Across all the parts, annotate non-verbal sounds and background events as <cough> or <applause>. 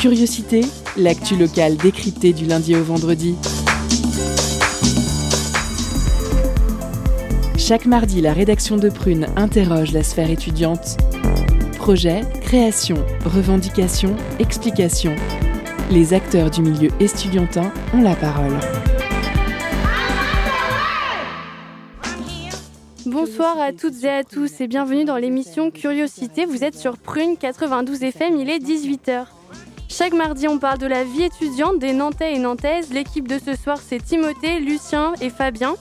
Curiosité, l'actu locale décryptée du lundi au vendredi. Chaque mardi, la rédaction de Prune interroge la sphère étudiante. Projet, création, revendication, explication. Les acteurs du milieu estudiantin ont la parole. Bonsoir à toutes et à tous et bienvenue dans l'émission Curiosité. Vous êtes sur Prune 92 FM, il est 18h. Chaque mardi, on parle de la vie étudiante des Nantais et Nantaises. L'équipe de ce soir, c'est Timothée, Lucien et Fabien.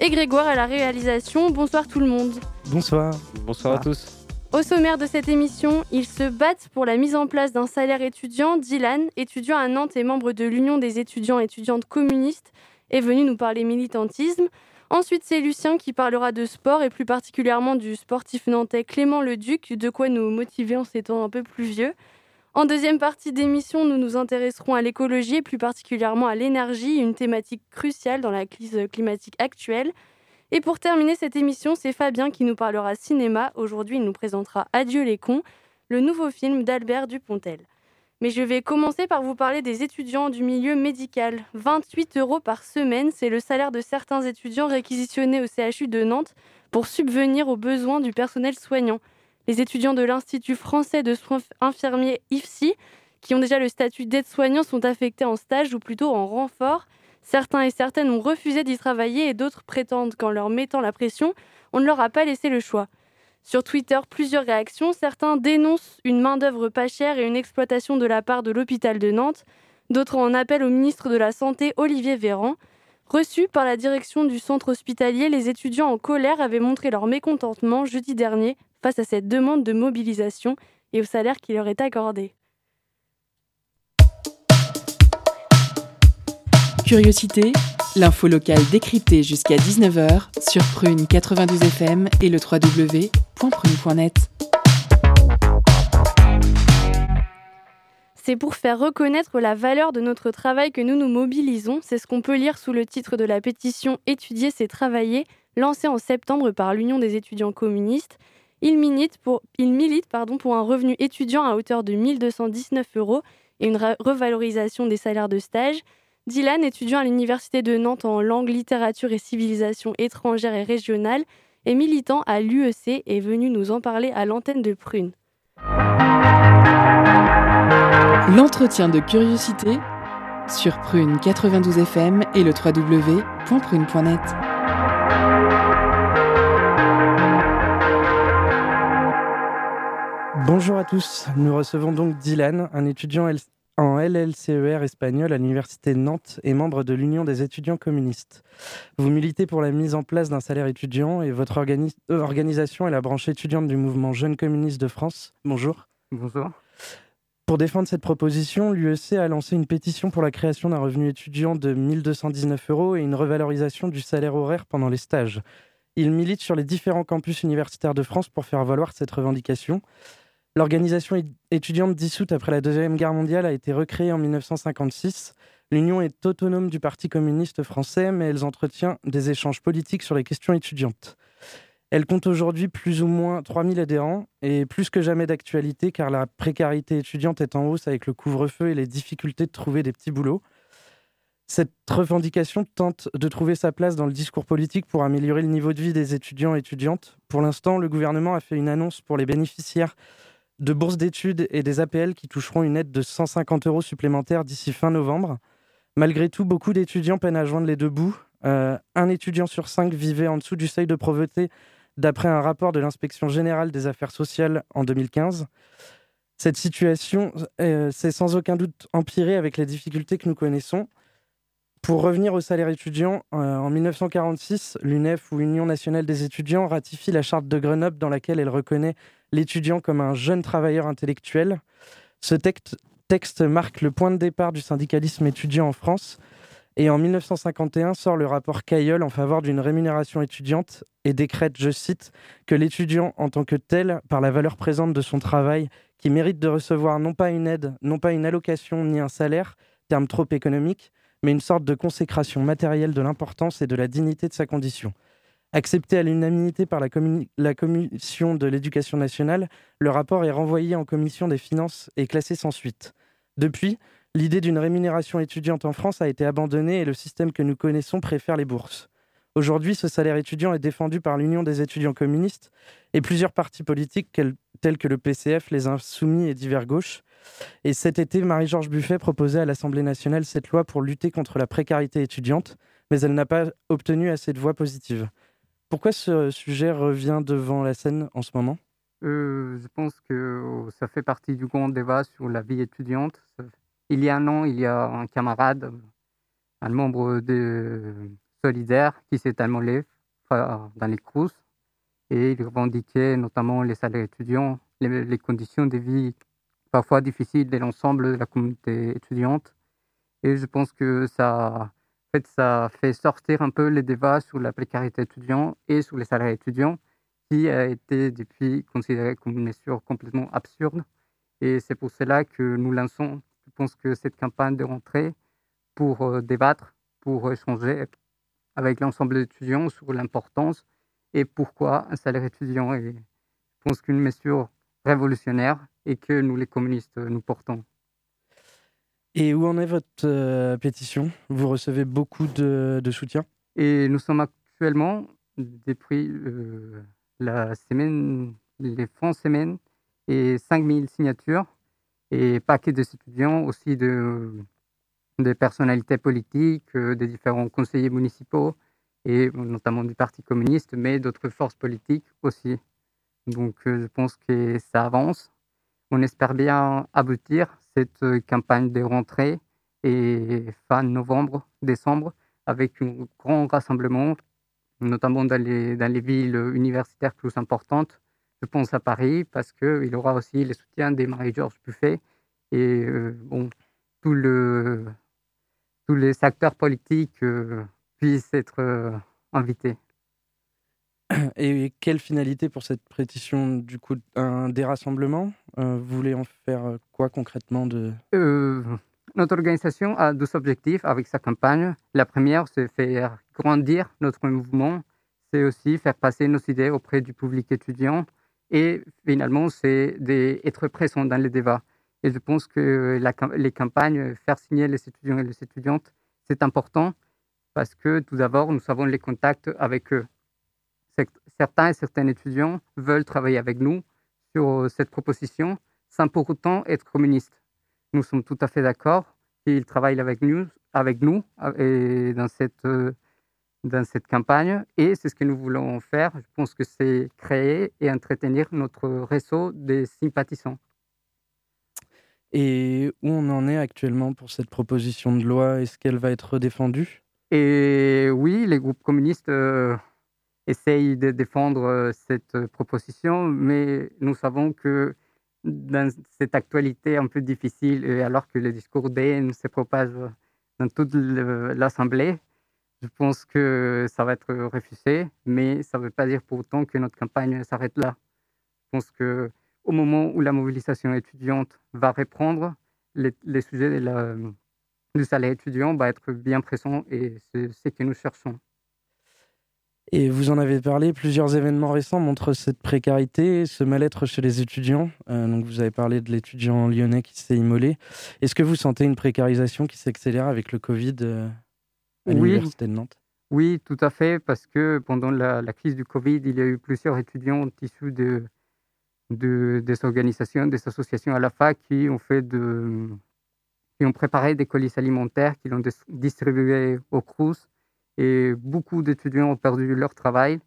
Et Grégoire à la réalisation. Bonsoir tout le monde. Bonsoir. Bonsoir à tous. Au sommaire de cette émission, ils se battent pour la mise en place d'un salaire étudiant. Dylan, étudiant à Nantes et membre de l'Union des étudiants et étudiantes communistes, est venu nous parler militantisme. Ensuite, c'est Lucien qui parlera de sport et plus particulièrement du sportif nantais Clément Leduc, de quoi nous motiver en ces temps un peu plus vieux. En deuxième partie d'émission, nous nous intéresserons à l'écologie et plus particulièrement à l'énergie, une thématique cruciale dans la crise climatique actuelle. Et pour terminer cette émission, c'est Fabien qui nous parlera cinéma. Aujourd'hui, il nous présentera Adieu les cons, le nouveau film d'Albert Dupontel. Mais je vais commencer par vous parler des étudiants du milieu médical. 28 euros par semaine, c'est le salaire de certains étudiants réquisitionnés au CHU de Nantes pour subvenir aux besoins du personnel soignant. Les étudiants de l'Institut français de soins infirmiers IFSI, qui ont déjà le statut d'aide-soignant, sont affectés en stage ou plutôt en renfort Certains et certaines ont refusé d'y travailler et d'autres prétendent qu'en leur mettant la pression, on ne leur a pas laissé le choix. Sur Twitter, plusieurs réactions. Certains dénoncent une main-d'œuvre pas chère et une exploitation de la part de l'hôpital de Nantes. D'autres en appellent au ministre de la Santé, Olivier Véran. Reçus par la direction du centre hospitalier, les étudiants en colère avaient montré leur mécontentement jeudi dernier face à cette demande de mobilisation et au salaire qui leur est accordé. Curiosité, l'info locale décryptée jusqu'à 19h sur Prune 92 FM et le www.prune.net. C'est pour faire reconnaître la valeur de notre travail que nous nous mobilisons. C'est ce qu'on peut lire sous le titre de la pétition Étudier, c'est travailler, lancée en septembre par l'Union des étudiants communistes. Il milite, pour, pour un revenu étudiant à hauteur de 1219 euros et une revalorisation des salaires de stage. Dylan, étudiant à l'Université de Nantes en langue, littérature et civilisation étrangère et régionale, et militant à l'UEC, est venu nous en parler à l'antenne de Prune. L'entretien de curiosité sur Prune 92 FM et le www.prune.net. Bonjour à tous, nous recevons donc Dylan, un étudiant en LLCER espagnol à l'Université de Nantes et membre de l'Union des étudiants communistes. Vous militez pour la mise en place d'un salaire étudiant et votre euh, organisation est la branche étudiante du mouvement Jeunes communistes de France. Bonjour. Bonjour. Pour défendre cette proposition, l'UEC a lancé une pétition pour la création d'un revenu étudiant de 1219 euros et une revalorisation du salaire horaire pendant les stages. Il milite sur les différents campus universitaires de France pour faire valoir cette revendication. L'organisation étudiante dissoute après la Deuxième Guerre mondiale a été recréée en 1956. L'Union est autonome du Parti communiste français, mais elle entretient des échanges politiques sur les questions étudiantes. Elle compte aujourd'hui plus ou moins 3000 adhérents et plus que jamais d'actualité car la précarité étudiante est en hausse avec le couvre-feu et les difficultés de trouver des petits boulots. Cette revendication tente de trouver sa place dans le discours politique pour améliorer le niveau de vie des étudiants et étudiantes. Pour l'instant, le gouvernement a fait une annonce pour les bénéficiaires de bourses d'études et des APL qui toucheront une aide de 150 euros supplémentaires d'ici fin novembre. Malgré tout, beaucoup d'étudiants peinent à joindre les deux bouts. Euh, un étudiant sur cinq vivait en dessous du seuil de pauvreté, d'après un rapport de l'inspection générale des affaires sociales en 2015. Cette situation euh, s'est sans aucun doute empirée avec les difficultés que nous connaissons. Pour revenir au salaire étudiant, euh, en 1946, l'UNEF ou Union nationale des étudiants ratifie la charte de Grenoble dans laquelle elle reconnaît l'étudiant comme un jeune travailleur intellectuel. Ce texte, marque le point de départ du syndicalisme étudiant en France. Et en 1951 sort le rapport Cailleul en faveur d'une rémunération étudiante et décrète, je cite, que l'étudiant en tant que tel, par la valeur présente de son travail, qui mérite de recevoir non pas une aide, non pas une allocation ni un salaire, terme trop économique, mais une sorte de consécration matérielle de l'importance et de la dignité de sa condition. Accepté à l'unanimité par la, Commission de l'éducation nationale, le rapport est renvoyé en Commission des finances et classé sans suite. Depuis, l'idée d'une rémunération étudiante en France a été abandonnée et le système que nous connaissons préfère les bourses. Aujourd'hui, ce salaire étudiant est défendu par l'Union des étudiants communistes et plusieurs partis politiques tels que le PCF, les Insoumis et divers gauches. Et cet été, Marie-Georges Buffet proposait à l'Assemblée nationale cette loi pour lutter contre la précarité étudiante, mais elle n'a pas obtenu assez de voix positives. Pourquoi ce sujet revient devant la scène en ce moment? Euh, Je pense que ça fait partie du grand débat sur la vie étudiante. Il y a un an, il y a un camarade, un membre de Solidaire qui s'est immolé dans les courses et il revendiquait notamment les salaires étudiants, les, conditions de vie parfois difficiles de l'ensemble de la communauté étudiante. Et je pense que ça, fait, ça fait sortir un peu les débats sur la précarité étudiante et sur les salaires étudiants, qui a été depuis considéré comme une mesure complètement absurde. Et c'est pour cela que nous lançons, je pense que cette campagne de rentrée pour euh, débattre, pour échanger avec l'ensemble des étudiants sur l'importance et pourquoi un salaire étudiant est, je pense qu'une mesure révolutionnaire et que nous, les communistes, nous portons. Et où en est votre euh, pétition? Vous recevez beaucoup de, soutien? Et nous sommes actuellement, depuis euh, la semaine, les fonds semaine, et 5000 signatures, et paquets d'étudiants, aussi de, des personnalités politiques, euh, des différents conseillers municipaux, et notamment du Parti communiste, mais d'autres forces politiques aussi. Donc je pense que ça avance. On espère bien aboutir cette euh, campagne de rentrée et fin novembre, décembre, avec un grand rassemblement, notamment dans les, villes universitaires plus importantes. Je pense à Paris parce qu'il aura aussi le soutien des Marie-Georges Buffet et euh, bon, tous les acteurs politiques euh, puissent être invités. Et quelle finalité pour cette pétition Du coup, un dérassemblement? Euh, Vous voulez en faire euh, quoi concrètement de... Euh, notre organisation a deux objectifs avec sa campagne. La première, c'est faire grandir notre mouvement. C'est aussi faire passer nos idées auprès du public étudiant. Et finalement, c'est d'être présent dans les débats. Et je pense que les campagnes, faire signer les étudiants et les étudiantes, c'est important parce que tout d'abord, nous avons les contacts avec eux certains et certains étudiants veulent travailler avec nous sur euh, cette proposition sans pour autant être communistes. Nous sommes tout à fait d'accord qu'ils travaillent avec nous, avec nous et dans, cette, euh, dans cette campagne. Et c'est ce que nous voulons faire. Je pense que c'est créer et entretenir notre réseau des sympathisants. Et où on en est actuellement pour cette proposition de loi? Est-ce qu'elle va être défendue Et oui, les groupes communistes euh, essaye de défendre euh, cette euh, proposition, mais nous savons que dans cette actualité un peu difficile, et alors que le discours d'haine se propage dans toute l'Assemblée, je pense que ça va être refusé, mais ça ne veut pas dire pour autant que notre campagne s'arrête là. Je pense qu'au moment où la mobilisation étudiante va reprendre, les, sujets de la, du salaire étudiant va être bien présent et c'est ce que nous cherchons. Et vous en avez parlé, plusieurs événements récents montrent cette précarité, ce mal-être chez les étudiants. Euh, donc vous avez parlé de l'étudiant lyonnais qui s'est immolé. Est-ce que vous sentez une précarisation qui s'accélère avec le Covid euh, à l'Université de Nantes? Oui, tout à fait, parce que pendant la, crise du Covid, il y a eu plusieurs étudiants issus de, de, des organisations, des associations à la fac qui ont fait de, qui ont préparé des colis alimentaires, qui l'ont distribué aux CRUS et beaucoup d'étudiants ont perdu leur travail.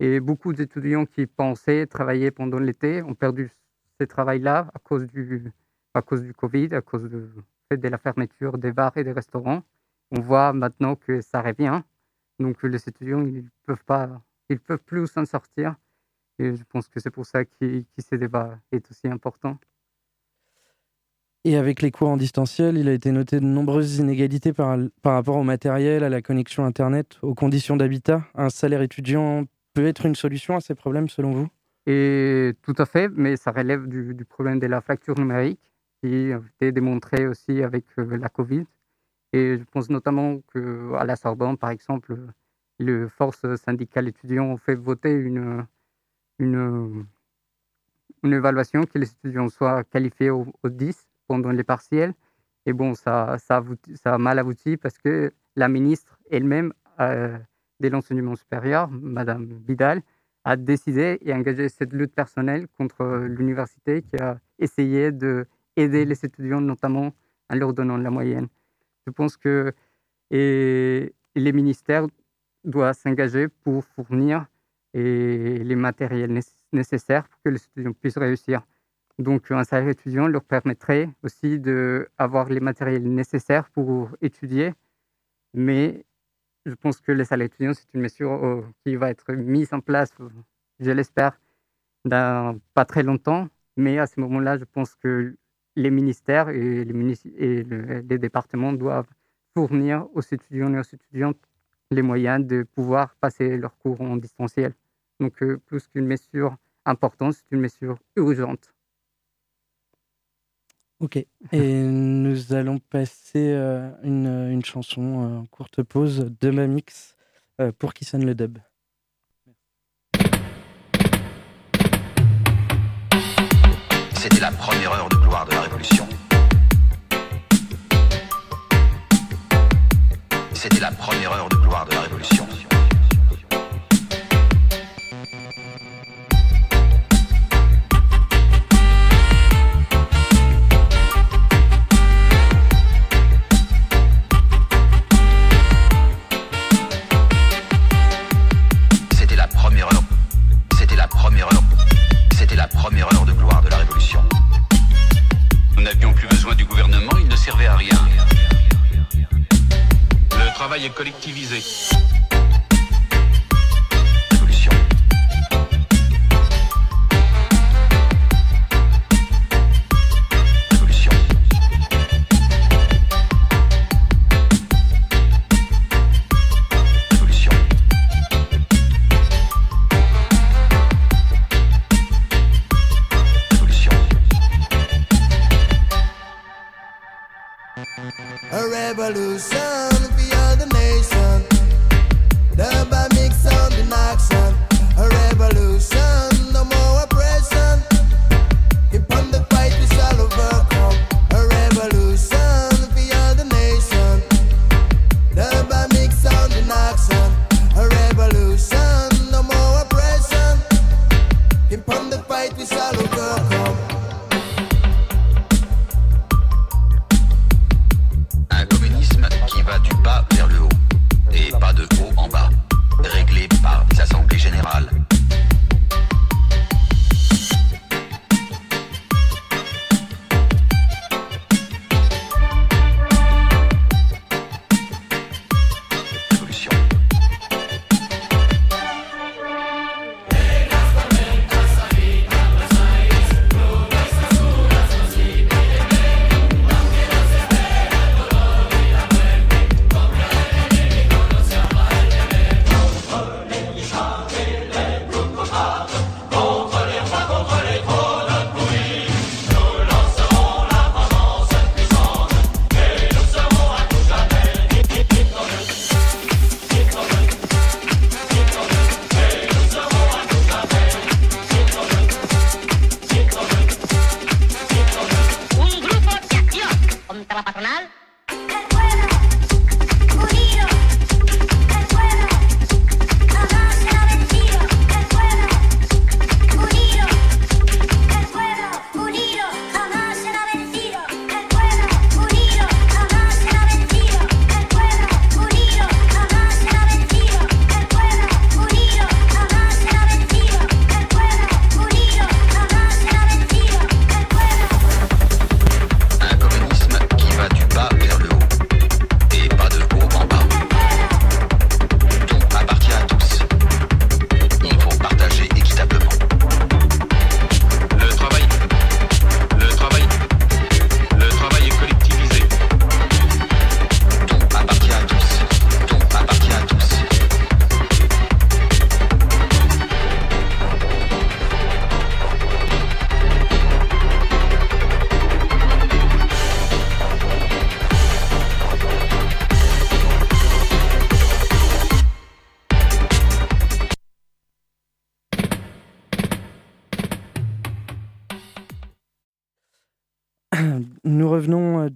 Et beaucoup d'étudiants qui pensaient travailler pendant l'été ont perdu ce travail-là à cause du, à cause du Covid, à cause de, la fermeture des bars et des restaurants. On voit maintenant que ça revient. Donc les étudiants, ils peuvent peuvent plus s'en sortir. Et je pense que c'est pour ça que, que ce débat est aussi important. Et avec les cours en distanciel, il a été noté de nombreuses inégalités par, par rapport au matériel, à la connexion Internet, aux conditions d'habitat. Un salaire étudiant peut être une solution à ces problèmes selon vous? Et Tout à fait, mais ça relève du, problème de la fracture numérique qui a été démontré aussi avec euh, la Covid. Et je pense notamment qu'à la Sorbonne, par exemple, les forces syndicales étudiants ont fait voter une, une, une évaluation que les étudiants soient qualifiés au, 10 pendant les partiels. Et bon, ça, ça, a, mal abouti parce que la ministre elle-même euh, de l'enseignement supérieur, Madame Vidal, a décidé et engagé cette lutte personnelle contre l'université qui a essayé d'aider les étudiants, notamment en leur donnant la moyenne. Je pense que et les ministères doivent s'engager pour fournir et les matériels nécessaires pour que les étudiants puissent réussir. Donc, un salaire étudiant leur permettrait aussi d'avoir les matériels nécessaires pour étudier. Mais je pense que le salaire étudiant, c'est une mesure euh, qui va être mise en place, je l'espère, dans pas très longtemps. Mais à ce moment-là, je pense que les ministères et les, et les départements doivent fournir aux étudiants et aux étudiantes les moyens de pouvoir passer leurs cours en distanciel. Donc, euh, plus qu'une mesure importante, c'est une mesure urgente. Ok. Et <laughs> nous allons passer euh, une, une, chanson, euh, courte pause de Mamix pour qui sonne le dub. C'était la première heure de gloire de la Révolution. C'était la première heure de gloire de la Révolution. Première heure de gloire de la Révolution. Nous n'avions plus besoin du gouvernement, il ne servait à rien travail est collectivisé. Jealousy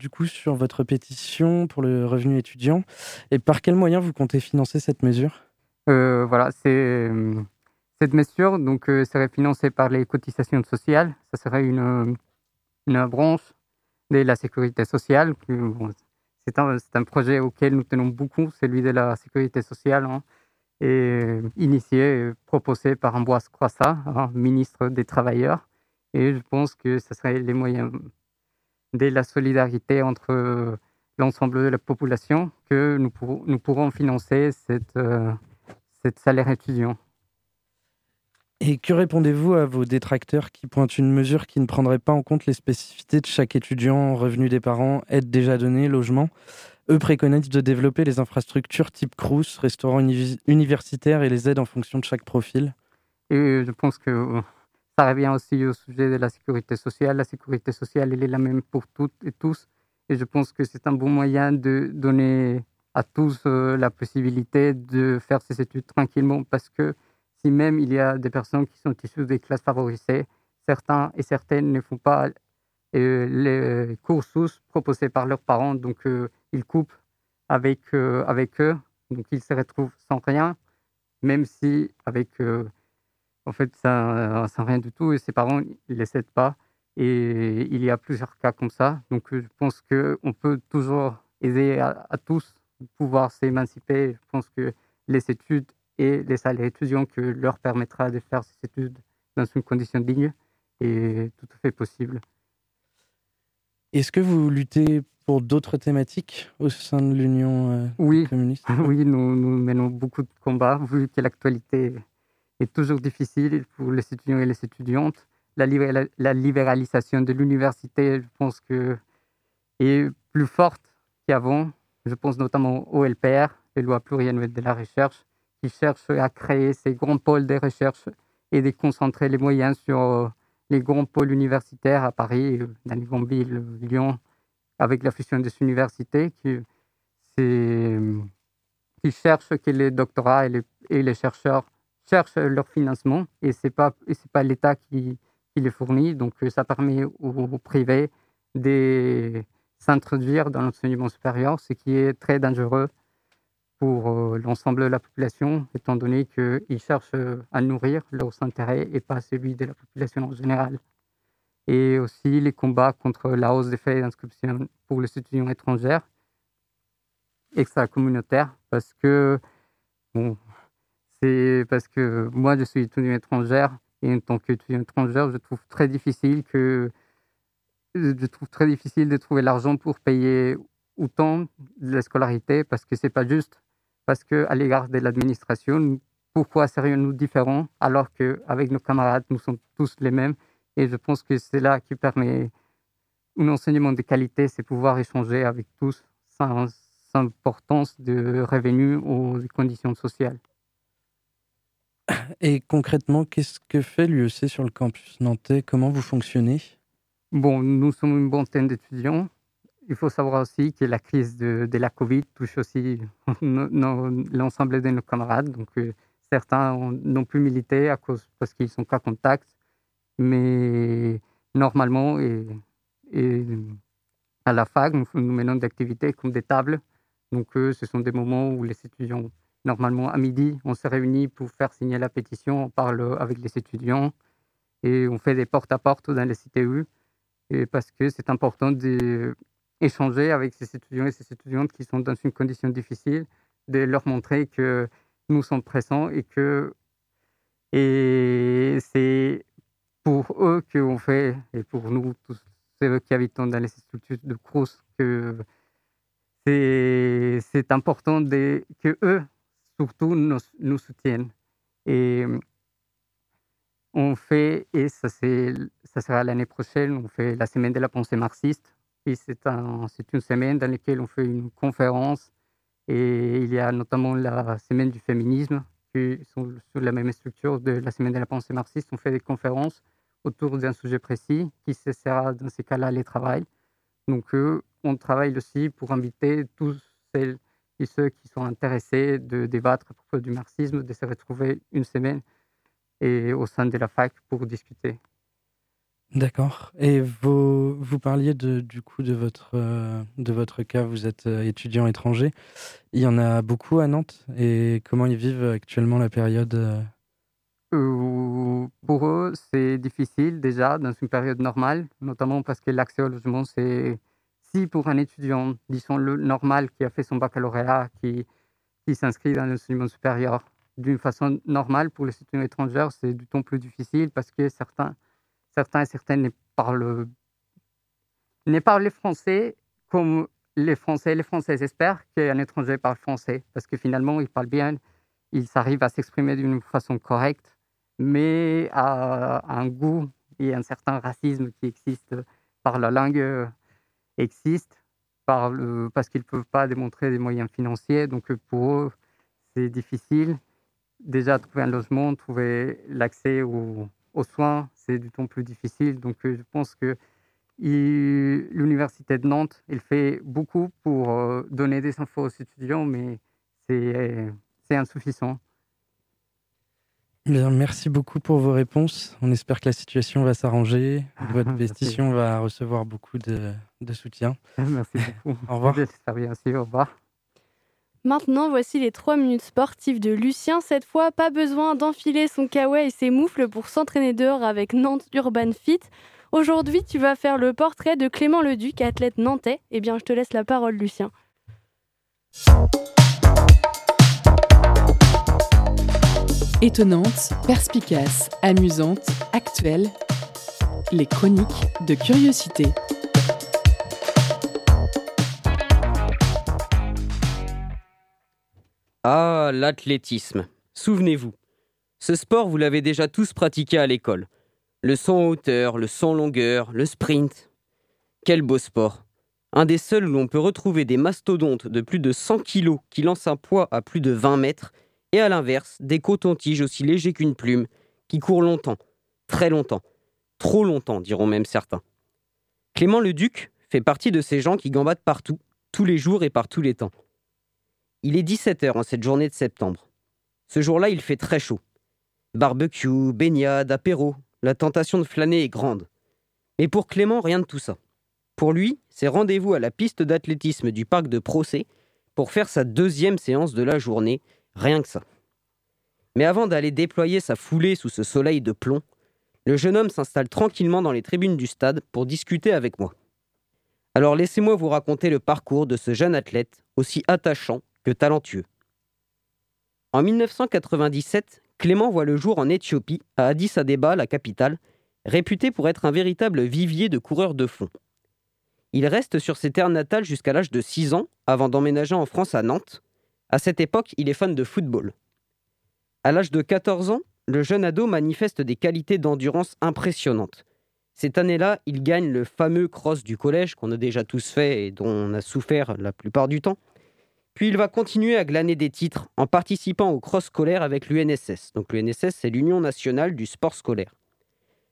du coup sur votre pétition pour le revenu étudiant. Et par quels moyens vous comptez financer cette mesure? Voilà, c'est cette mesure donc serait financée par les cotisations sociales. Ça serait une, branche de la sécurité sociale. c'est un, projet auquel nous tenons beaucoup, celui de la sécurité sociale. Hein et initié, proposé par Ambroise Croissat, hein, ministre des Travailleurs. Et je pense que ce serait les moyens de la solidarité entre l'ensemble de la population que nous, nous pourrons financer cette, euh, cette salaire étudiant. Et que répondez-vous à vos détracteurs qui pointent une mesure qui ne prendrait pas en compte les spécificités de chaque étudiant, revenus des parents, aide déjà donnée, logement? Eux préconisent de développer les infrastructures type Crous, restaurants universitaires et les aides en fonction de chaque profil? Et je pense que euh, ça revient aussi au sujet de la sécurité sociale. La sécurité sociale, elle est la même pour toutes et tous. Et je pense que c'est un bon moyen de donner à tous euh, la possibilité de faire ces études tranquillement parce que si même il y a des personnes qui sont issues des classes favorisées, certains et certaines ne font pas euh, les cursus proposés par leurs parents. Donc, ils coupent avec, euh, avec eux, donc ils se retrouvent sans rien, même si avec, euh, en fait, ça, sans rien du tout, et ses parents, ils les aident pas. Et il y a plusieurs cas comme ça. Donc je pense qu'on peut toujours aider à, tous pouvoir s'émanciper. Je pense que les études et les salaires étudiants que leur permettra de faire ces études dans une condition digne est tout à fait possible. Est-ce que vous luttez pour d'autres thématiques au sein de l'Union euh, oui. communiste? <laughs> Oui, nous, nous, menons beaucoup de combats, vu que l'actualité toujours difficile pour les étudiants et les étudiantes. La, libéralisation de l'université, je pense que est plus forte qu'avant. Je pense notamment au LPR, les lois pluriannuelles de la recherche, qui cherchent à créer ces grands pôles de recherche et de concentrer les moyens sur euh, les grands pôles universitaires à Paris, dans les grandes villes, Lyon, avec la fusion des universités qui, qui cherchent que les doctorats et les, chercheurs cherchent leur financement et ce n'est pas, pas l'État qui, qui, les fournit. Donc ça permet aux, privés de s'introduire dans l'enseignement supérieur, ce qui est très dangereux pour euh, l'ensemble de la population, étant donné qu'ils cherchent à nourrir leurs intérêts et pas celui de la population en général et aussi les combats contre la hausse des frais d'inscription pour les étudiants étrangers extra-communautaires parce que bon, c'est parce que moi je suis étudiant étrangère et en tant qu'étudiant étrangère je trouve très difficile que je trouve très difficile de trouver l'argent pour payer autant de la scolarité parce que c'est pas juste parce que à l'égard de l'administration pourquoi serions-nous différents alors qu'avec nos camarades nous sommes tous les mêmes? Et je pense que c'est là qui permet un enseignement de qualité, c'est pouvoir échanger avec tous sans, importance de revenus ou de conditions sociales. Et concrètement, qu'est-ce que fait l'UEC sur le campus nantais? Comment vous fonctionnez? Bon, nous sommes une vingtaine d'étudiants. Il faut savoir aussi que la crise de, la Covid touche aussi <laughs> l'ensemble de nos camarades. Donc, euh, certains n'ont plus milité à cause, parce qu'ils sont cas contact mais normalement, et, à la fac, nous, menons des activités comme des tables. Donc, ce sont des moments où les étudiants, normalement à midi, on se réunit pour faire signer la pétition, on parle avec les étudiants et on fait des porte-à-porte dans les CTU. Et parce que c'est important d'échanger avec ces étudiants et ces étudiantes qui sont dans une condition difficile, de leur montrer que nous sommes présents et que et c'est pour eux qu'on fait, et pour nous, tous ceux qui habitons dans les structures de Crous, que c'est important que eux, surtout, nous, soutiennent. Et on fait, et ça, ça sera l'année prochaine, on fait la semaine de la pensée marxiste. Et c'est un, une semaine dans laquelle on fait une conférence. Et il y a notamment la semaine du féminisme, qui sont sur la même structure de la semaine de la pensée marxiste. On fait des conférences autour d'un sujet précis qui sera dans ces cas-là les travail. Donc, euh, on travaille aussi pour inviter tous celles et ceux qui sont intéressés de débattre à propos du marxisme, de se retrouver une semaine et au sein de la fac pour discuter. D'accord. Et vous, vous parliez de, du coup de votre, euh, de votre cas, vous êtes euh, étudiant étranger. Il y en a beaucoup à Nantes. Et comment ils vivent actuellement la période euh? Euh, pour eux, c'est difficile déjà dans une période normale, notamment parce que l'accès au logement, c'est si pour un étudiant, disons le normal, qui a fait son baccalauréat, qui, qui s'inscrit dans l'enseignement supérieur. D'une façon normale, pour les étudiants étrangers, c'est du temps plus difficile parce que certains, certains et certaines ne parlent, ne parlent français comme les Français les Françaises espèrent qu'un étranger parle français, parce que finalement, ils parlent bien, ils arrivent à s'exprimer d'une façon correcte, mais à un goût et un certain racisme qui existe par la langue existe, par le, parce qu'ils ne peuvent pas démontrer des moyens financiers. Donc pour eux, c'est difficile. Déjà, trouver un logement, trouver l'accès aux, soins, c'est du temps plus difficile. Donc euh, je pense que l'université de Nantes, il fait beaucoup pour euh, donner des infos aux étudiants, mais c'est insuffisant. Bien, merci beaucoup pour vos réponses. On espère que la situation va s'arranger. Votre <laughs> pétition va recevoir beaucoup de, de soutien. <laughs> Merci beaucoup. <laughs> Au revoir. Bien sûr. Au revoir. Maintenant, voici les 3 minutes sportives de Lucien. Cette fois, pas besoin d'enfiler son kawaii et ses moufles pour s'entraîner dehors avec Nantes Urban Fit. Aujourd'hui, tu vas faire le portrait de Clément Leduc, athlète nantais. Eh bien, je te laisse la parole, Lucien. Étonnante, perspicace, amusante, actuelle. Les chroniques de curiosité. Ah, l'athlétisme. Souvenez-vous. Ce sport, vous l'avez déjà tous pratiqué à l'école. Le saut en hauteur, le saut en longueur, le sprint. Quel beau sport. Un des seuls où l'on peut retrouver des mastodontes de plus de 100 kilos qui lancent un poids à plus de 20 mètres, et à l'inverse, des cotons-tiges aussi légers qu'une plume, qui courent longtemps, très longtemps, trop longtemps, diront même certains. Clément le Duc fait partie de ces gens qui gambadent partout, tous les jours et par tous les temps. Il est 17h en cette journée de septembre. Ce jour-là, il fait très chaud. Barbecue, baignade, apéro, la tentation de flâner est grande. Mais pour Clément, rien de tout ça. Pour lui, c'est rendez-vous à la piste d'athlétisme du parc de Procé pour faire sa deuxième séance de la journée, rien que ça. Mais avant d'aller déployer sa foulée sous ce soleil de plomb, le jeune homme s'installe tranquillement dans les tribunes du stade pour discuter avec moi. Alors laissez-moi vous raconter le parcours de ce jeune athlète, aussi attachant que talentueux. En 1997, Clément voit le jour en Éthiopie, à Addis Abeba, la capitale, réputé pour être un véritable vivier de coureurs de fond. Il reste sur ses terres natales jusqu'à l'âge de 6 ans, avant d'emménager en France à Nantes. À cette époque, il est fan de football. À l'âge de 14 ans, le jeune ado manifeste des qualités d'endurance impressionnantes. Cette année-là, il gagne le fameux cross du collège qu'on a déjà tous fait et dont on a souffert la plupart du temps. Puis il va continuer à glaner des titres en participant au cross scolaire avec l'UNSS. Donc l'UNSS, c'est l'Union nationale du sport scolaire.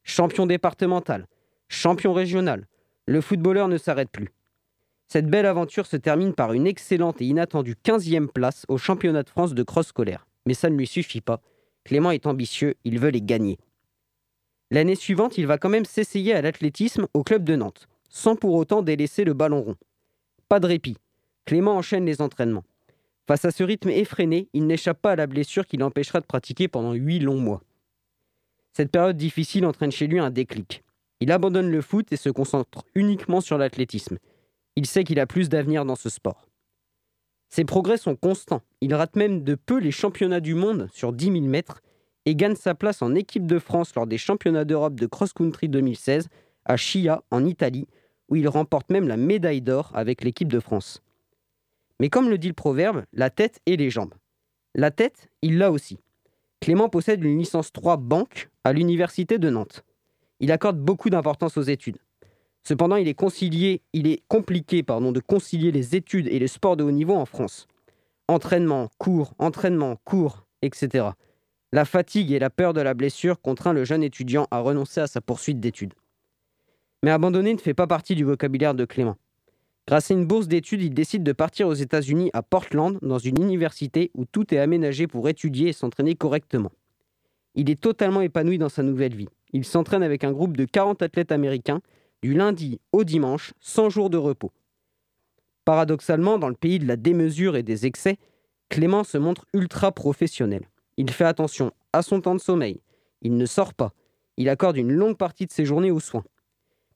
Champion départemental, champion régional, le footballeur ne s'arrête plus. Cette belle aventure se termine par une excellente et inattendue 15e place au championnat de France de cross scolaire. Mais ça ne lui suffit pas. Clément est ambitieux, il veut les gagner. L'année suivante, il va quand même s'essayer à l'athlétisme au club de Nantes, sans pour autant délaisser le ballon rond. Pas de répit. Clément enchaîne les entraînements. Face à ce rythme effréné, il n'échappe pas à la blessure qui l'empêchera de pratiquer pendant huit longs mois. Cette période difficile entraîne chez lui un déclic. Il abandonne le foot et se concentre uniquement sur l'athlétisme. Il sait qu'il a plus d'avenir dans ce sport. Ses progrès sont constants. Il rate même de peu les championnats du monde sur 10 000 mètres et gagne sa place en équipe de France lors des championnats d'Europe de cross-country 2016 à Chia, en Italie, où il remporte même la médaille d'or avec l'équipe de France. Mais comme le dit le proverbe, la tête et les jambes. La tête, il l'a aussi. Clément possède une licence 3 banque à l'université de Nantes. Il accorde beaucoup d'importance aux études. Cependant, il est, concilié, il est compliqué de concilier les études et le sport de haut niveau en France. Entraînement, cours, entraînement, cours, etc. La fatigue et la peur de la blessure contraint le jeune étudiant à renoncer à sa poursuite d'études. Mais abandonner ne fait pas partie du vocabulaire de Clément. Grâce à une bourse d'études, il décide de partir aux États-Unis à Portland, dans une université où tout est aménagé pour étudier et s'entraîner correctement. Il est totalement épanoui dans sa nouvelle vie. Il s'entraîne avec un groupe de 40 athlètes américains du lundi au dimanche, sans jour de repos. Paradoxalement, dans le pays de la démesure et des excès, Clément se montre ultra professionnel. Il fait attention à son temps de sommeil. Il ne sort pas. Il accorde une longue partie de ses journées aux soins.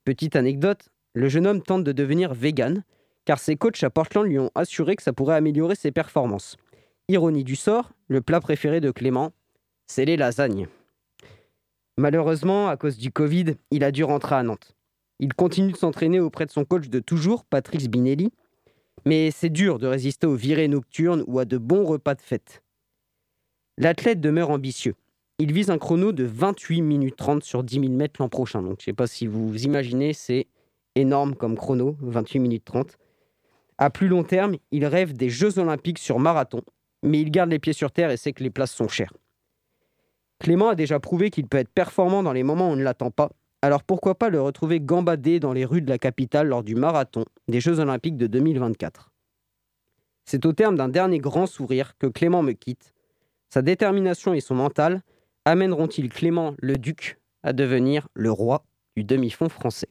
Petite anecdote, le jeune homme tente de devenir vegan, car ses coachs à Portland lui ont assuré que ça pourrait améliorer ses performances. Ironie du sort, le plat préféré de Clément, c'est les lasagnes. Malheureusement, à cause du Covid, il a dû rentrer à Nantes. Il continue de s'entraîner auprès de son coach de toujours, Patrice Binelli, mais c'est dur de résister aux virées nocturnes ou à de bons repas de fête. L'athlète demeure ambitieux. Il vise un chrono de 28 minutes 30 sur 10 000 mètres l'an prochain. Donc, je ne sais pas si vous imaginez, c'est énorme comme chrono, 28 minutes 30. À plus long terme, il rêve des Jeux Olympiques sur marathon, mais il garde les pieds sur terre et sait que les places sont chères. Clément a déjà prouvé qu'il peut être performant dans les moments où on ne l'attend pas, alors pourquoi pas le retrouver gambadé dans les rues de la capitale lors du marathon des Jeux Olympiques de 2024 C'est au terme d'un dernier grand sourire que Clément me quitte. Sa détermination et son mental amèneront-ils Clément le Duc à devenir le roi du demi-fond français?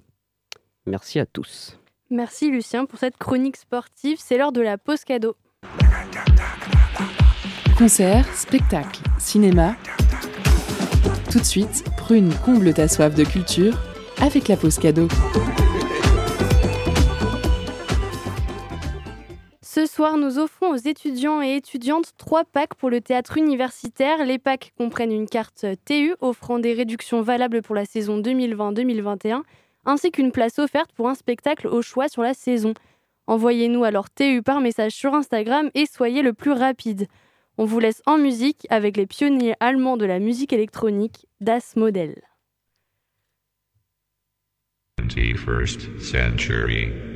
Merci à tous. Merci Lucien pour cette chronique sportive. C'est l'heure de la pause cadeau. Concert, spectacle, cinéma. Tout de suite, Prune comble ta soif de culture avec la pause cadeau. Ce soir, nous offrons aux étudiants et étudiantes trois packs pour le théâtre universitaire. Les packs comprennent une carte TU offrant des réductions valables pour la saison 2020-2021 ainsi qu'une place offerte pour un spectacle au choix sur la saison. Envoyez-nous alors TU par message sur Instagram et soyez le plus rapide. On vous laisse en musique avec les pionniers allemands de la musique électronique, Das. 21st century.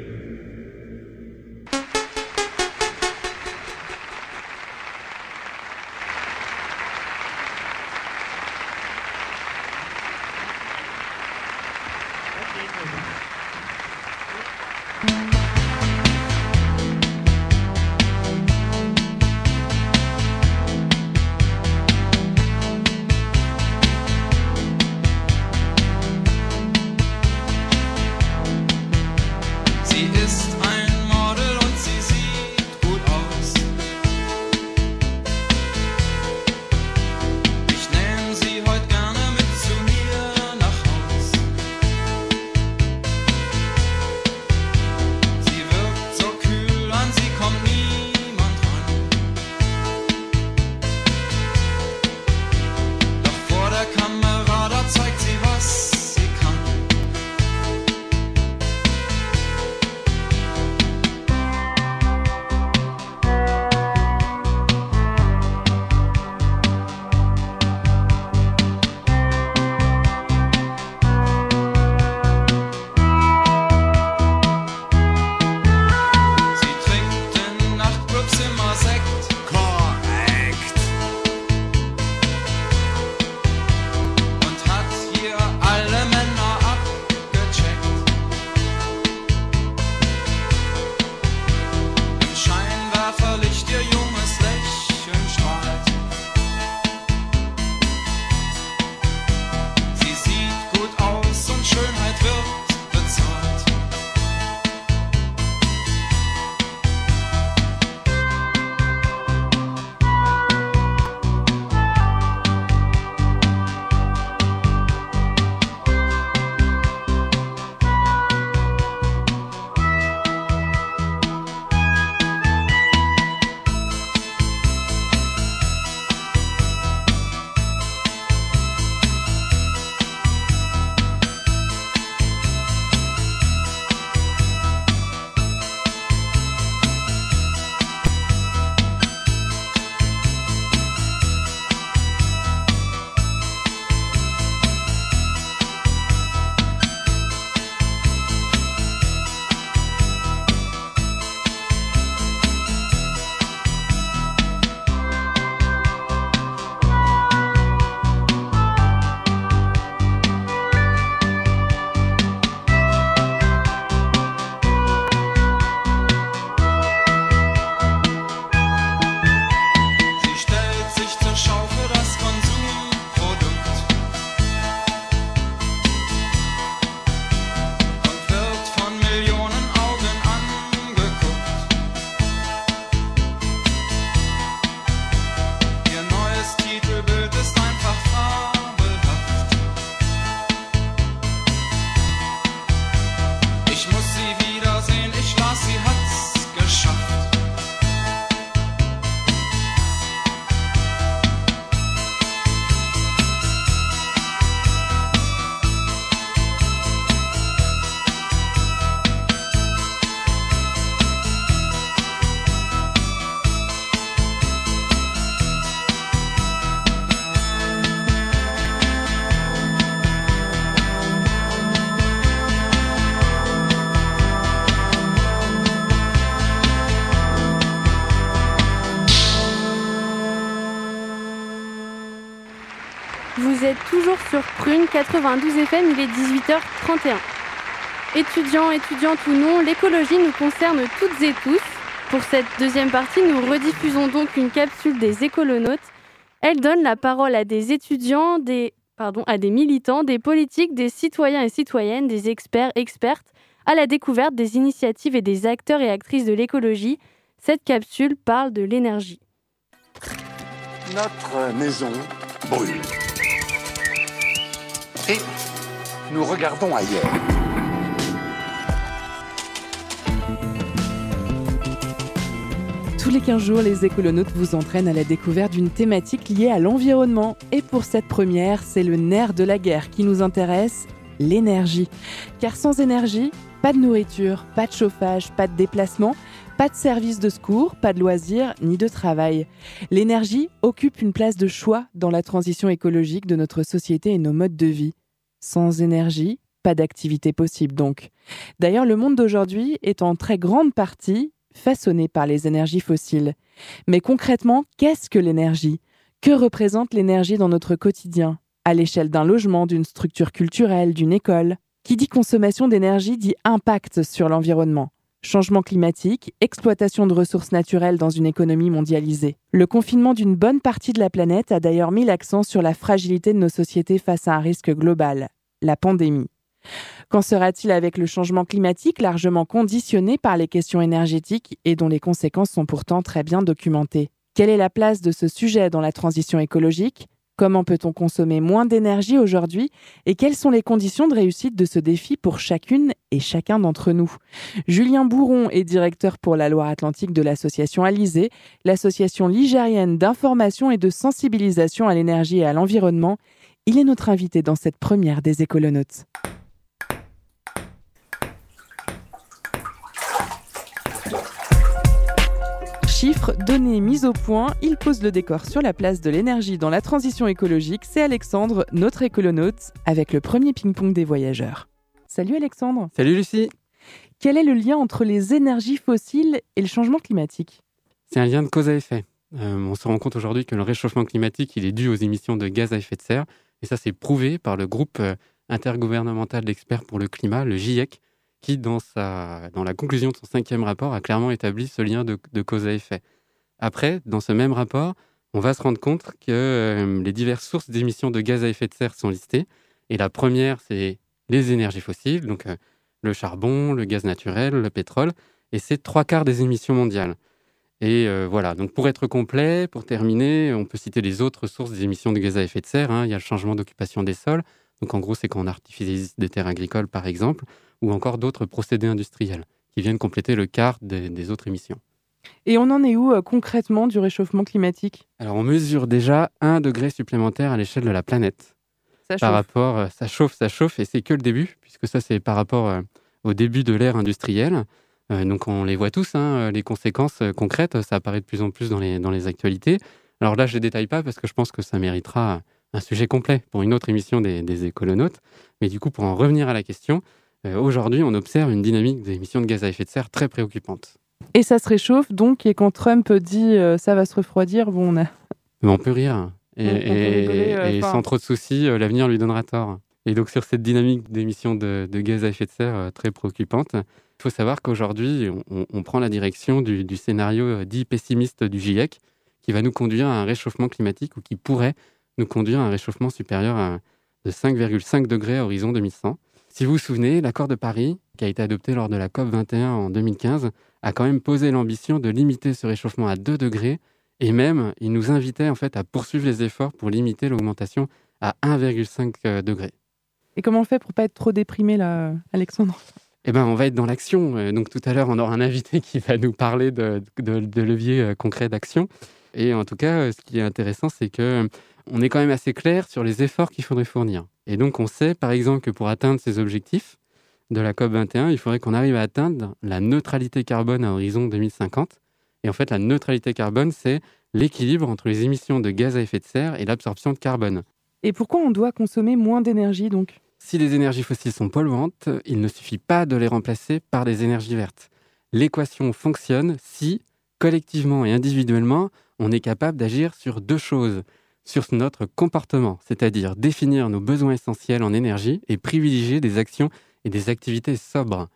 Prune 92 FM, il est 18h31. Étudiants, étudiantes ou non, l'écologie nous concerne toutes et tous. Pour cette deuxième partie, nous rediffusons donc une capsule des écolonautes. Elle donne la parole à des étudiants, des, pardon, à des militants, des politiques, des citoyens et citoyennes, des experts, expertes, à la découverte des initiatives et des acteurs et actrices de l'écologie. Cette capsule parle de l'énergie. Notre maison brûle. Et nous regardons ailleurs. Tous les 15 jours, les écolonautes vous entraînent à la découverte d'une thématique liée à l'environnement. Et pour cette première, c'est le nerf de la guerre qui nous intéresse, l'énergie. Car sans énergie, pas de nourriture, pas de chauffage, pas de déplacement, pas de service de secours, pas de loisirs, ni de travail. L'énergie occupe une place de choix dans la transition écologique de notre société et nos modes de vie. Sans énergie, pas d'activité possible donc. D'ailleurs, le monde d'aujourd'hui est en très grande partie façonné par les énergies fossiles. Mais concrètement, qu'est-ce que l'énergie? Que représente l'énergie dans notre quotidien? À l'échelle d'un logement, d'une structure culturelle, d'une école? Qui dit consommation d'énergie dit impact sur l'environnement. Changement climatique, exploitation de ressources naturelles dans une économie mondialisée. Le confinement d'une bonne partie de la planète a d'ailleurs mis l'accent sur la fragilité de nos sociétés face à un risque global, la pandémie. Qu'en sera-t-il avec le changement climatique largement conditionné par les questions énergétiques et dont les conséquences sont pourtant très bien documentées? Quelle est la place de ce sujet dans la transition écologique? Comment peut-on consommer moins d'énergie aujourd'hui Et quelles sont les conditions de réussite de ce défi pour chacune et chacun d'entre nous? Julien Bourron est directeur pour la Loire-Atlantique de l'association Alizé, l'association ligérienne d'information et de sensibilisation à l'énergie et à l'environnement. Il est notre invité dans cette première des écolonautes. Chiffres, données, mise au point, il pose le décor sur la place de l'énergie dans la transition écologique. C'est Alexandre, notre écolonaute, avec le premier ping-pong des voyageurs. Salut Alexandre. Salut Lucie. Quel est le lien entre les énergies fossiles et le changement climatique? C'est un lien de cause à effet. Euh, on se rend compte aujourd'hui que le réchauffement climatique il est dû aux émissions de gaz à effet de serre. Et ça, c'est prouvé par le groupe euh, intergouvernemental d'experts pour le climat, le GIEC, qui, dans, sa, dans la conclusion de son cinquième rapport, a clairement établi ce lien de, cause à effet. Après, dans ce même rapport, on va se rendre compte que euh, les diverses sources d'émissions de gaz à effet de serre sont listées. Et la première, c'est les énergies fossiles, donc euh, le charbon, le gaz naturel, le pétrole, et c'est trois quarts des émissions mondiales. Et euh, voilà, donc pour être complet, pour terminer, on peut citer les autres sources des émissions de gaz à effet de serre. hein. Il y a le changement d'occupation des sols, donc en gros c'est quand on artificialise des terres agricoles par exemple, ou encore d'autres procédés industriels qui viennent compléter le quart des, des autres émissions. Et on en est où euh, concrètement du réchauffement climatique? Alors on mesure déjà un degré supplémentaire à l'échelle de la planète. Ça par chauffe. rapport, euh, ça chauffe, ça chauffe, et c'est que le début, puisque ça c'est par rapport euh, au début de l'ère industrielle. Donc on les voit tous, hein, les conséquences concrètes, ça apparaît de plus en plus dans les, dans les actualités. Alors là, je ne détaille pas parce que je pense que ça méritera un sujet complet pour une autre émission des, des écolonautes. Mais du coup, pour en revenir à la question, aujourd'hui, on observe une dynamique des émissions de gaz à effet de serre très préoccupante. Et ça se réchauffe donc, et quand Trump dit euh, ça va se refroidir, bon, on a. Mais on peut rire. Et, euh, et sans trop de soucis, euh, l'avenir lui donnera tort. Et donc sur cette dynamique d'émissions de, de gaz à effet de serre euh, très préoccupante, il faut savoir qu'aujourd'hui, on, prend la direction du, du scénario euh, dit pessimiste du GIEC, qui va nous conduire à un réchauffement climatique ou qui pourrait nous conduire à un réchauffement supérieur à, de 5,5 degrés à horizon 2100. Si vous vous souvenez, l'accord de Paris, qui a été adopté lors de la COP 21 en 2015, a quand même posé l'ambition de limiter ce réchauffement à 2 degrés et même, il nous invitait en fait à poursuivre les efforts pour limiter l'augmentation à 1,5 euh, degré. Et comment on fait pour pas être trop déprimé là, Alexandre? Eh ben, on va être dans l'action. Euh, Donc tout à l'heure, on aura un invité qui va nous parler de, de, de leviers euh, concrets d'action. Et en tout cas, ce qui est intéressant, c'est que on est quand même assez clair sur les efforts qu'il faudrait fournir. Et donc, on sait, par exemple, que pour atteindre ces objectifs de la COP 21, il faudrait qu'on arrive à atteindre la neutralité carbone à horizon 2050. Et en fait, la neutralité carbone, c'est l'équilibre entre les émissions de gaz à effet de serre et l'absorption de carbone. Et pourquoi on doit consommer moins d'énergie donc? Si les énergies fossiles sont polluantes, il ne suffit pas de les remplacer par des énergies vertes. L'équation fonctionne si, collectivement et individuellement, on est capable d'agir sur deux choses. Sur notre comportement, c'est-à-dire définir nos besoins essentiels en énergie et privilégier des actions et des activités sobres.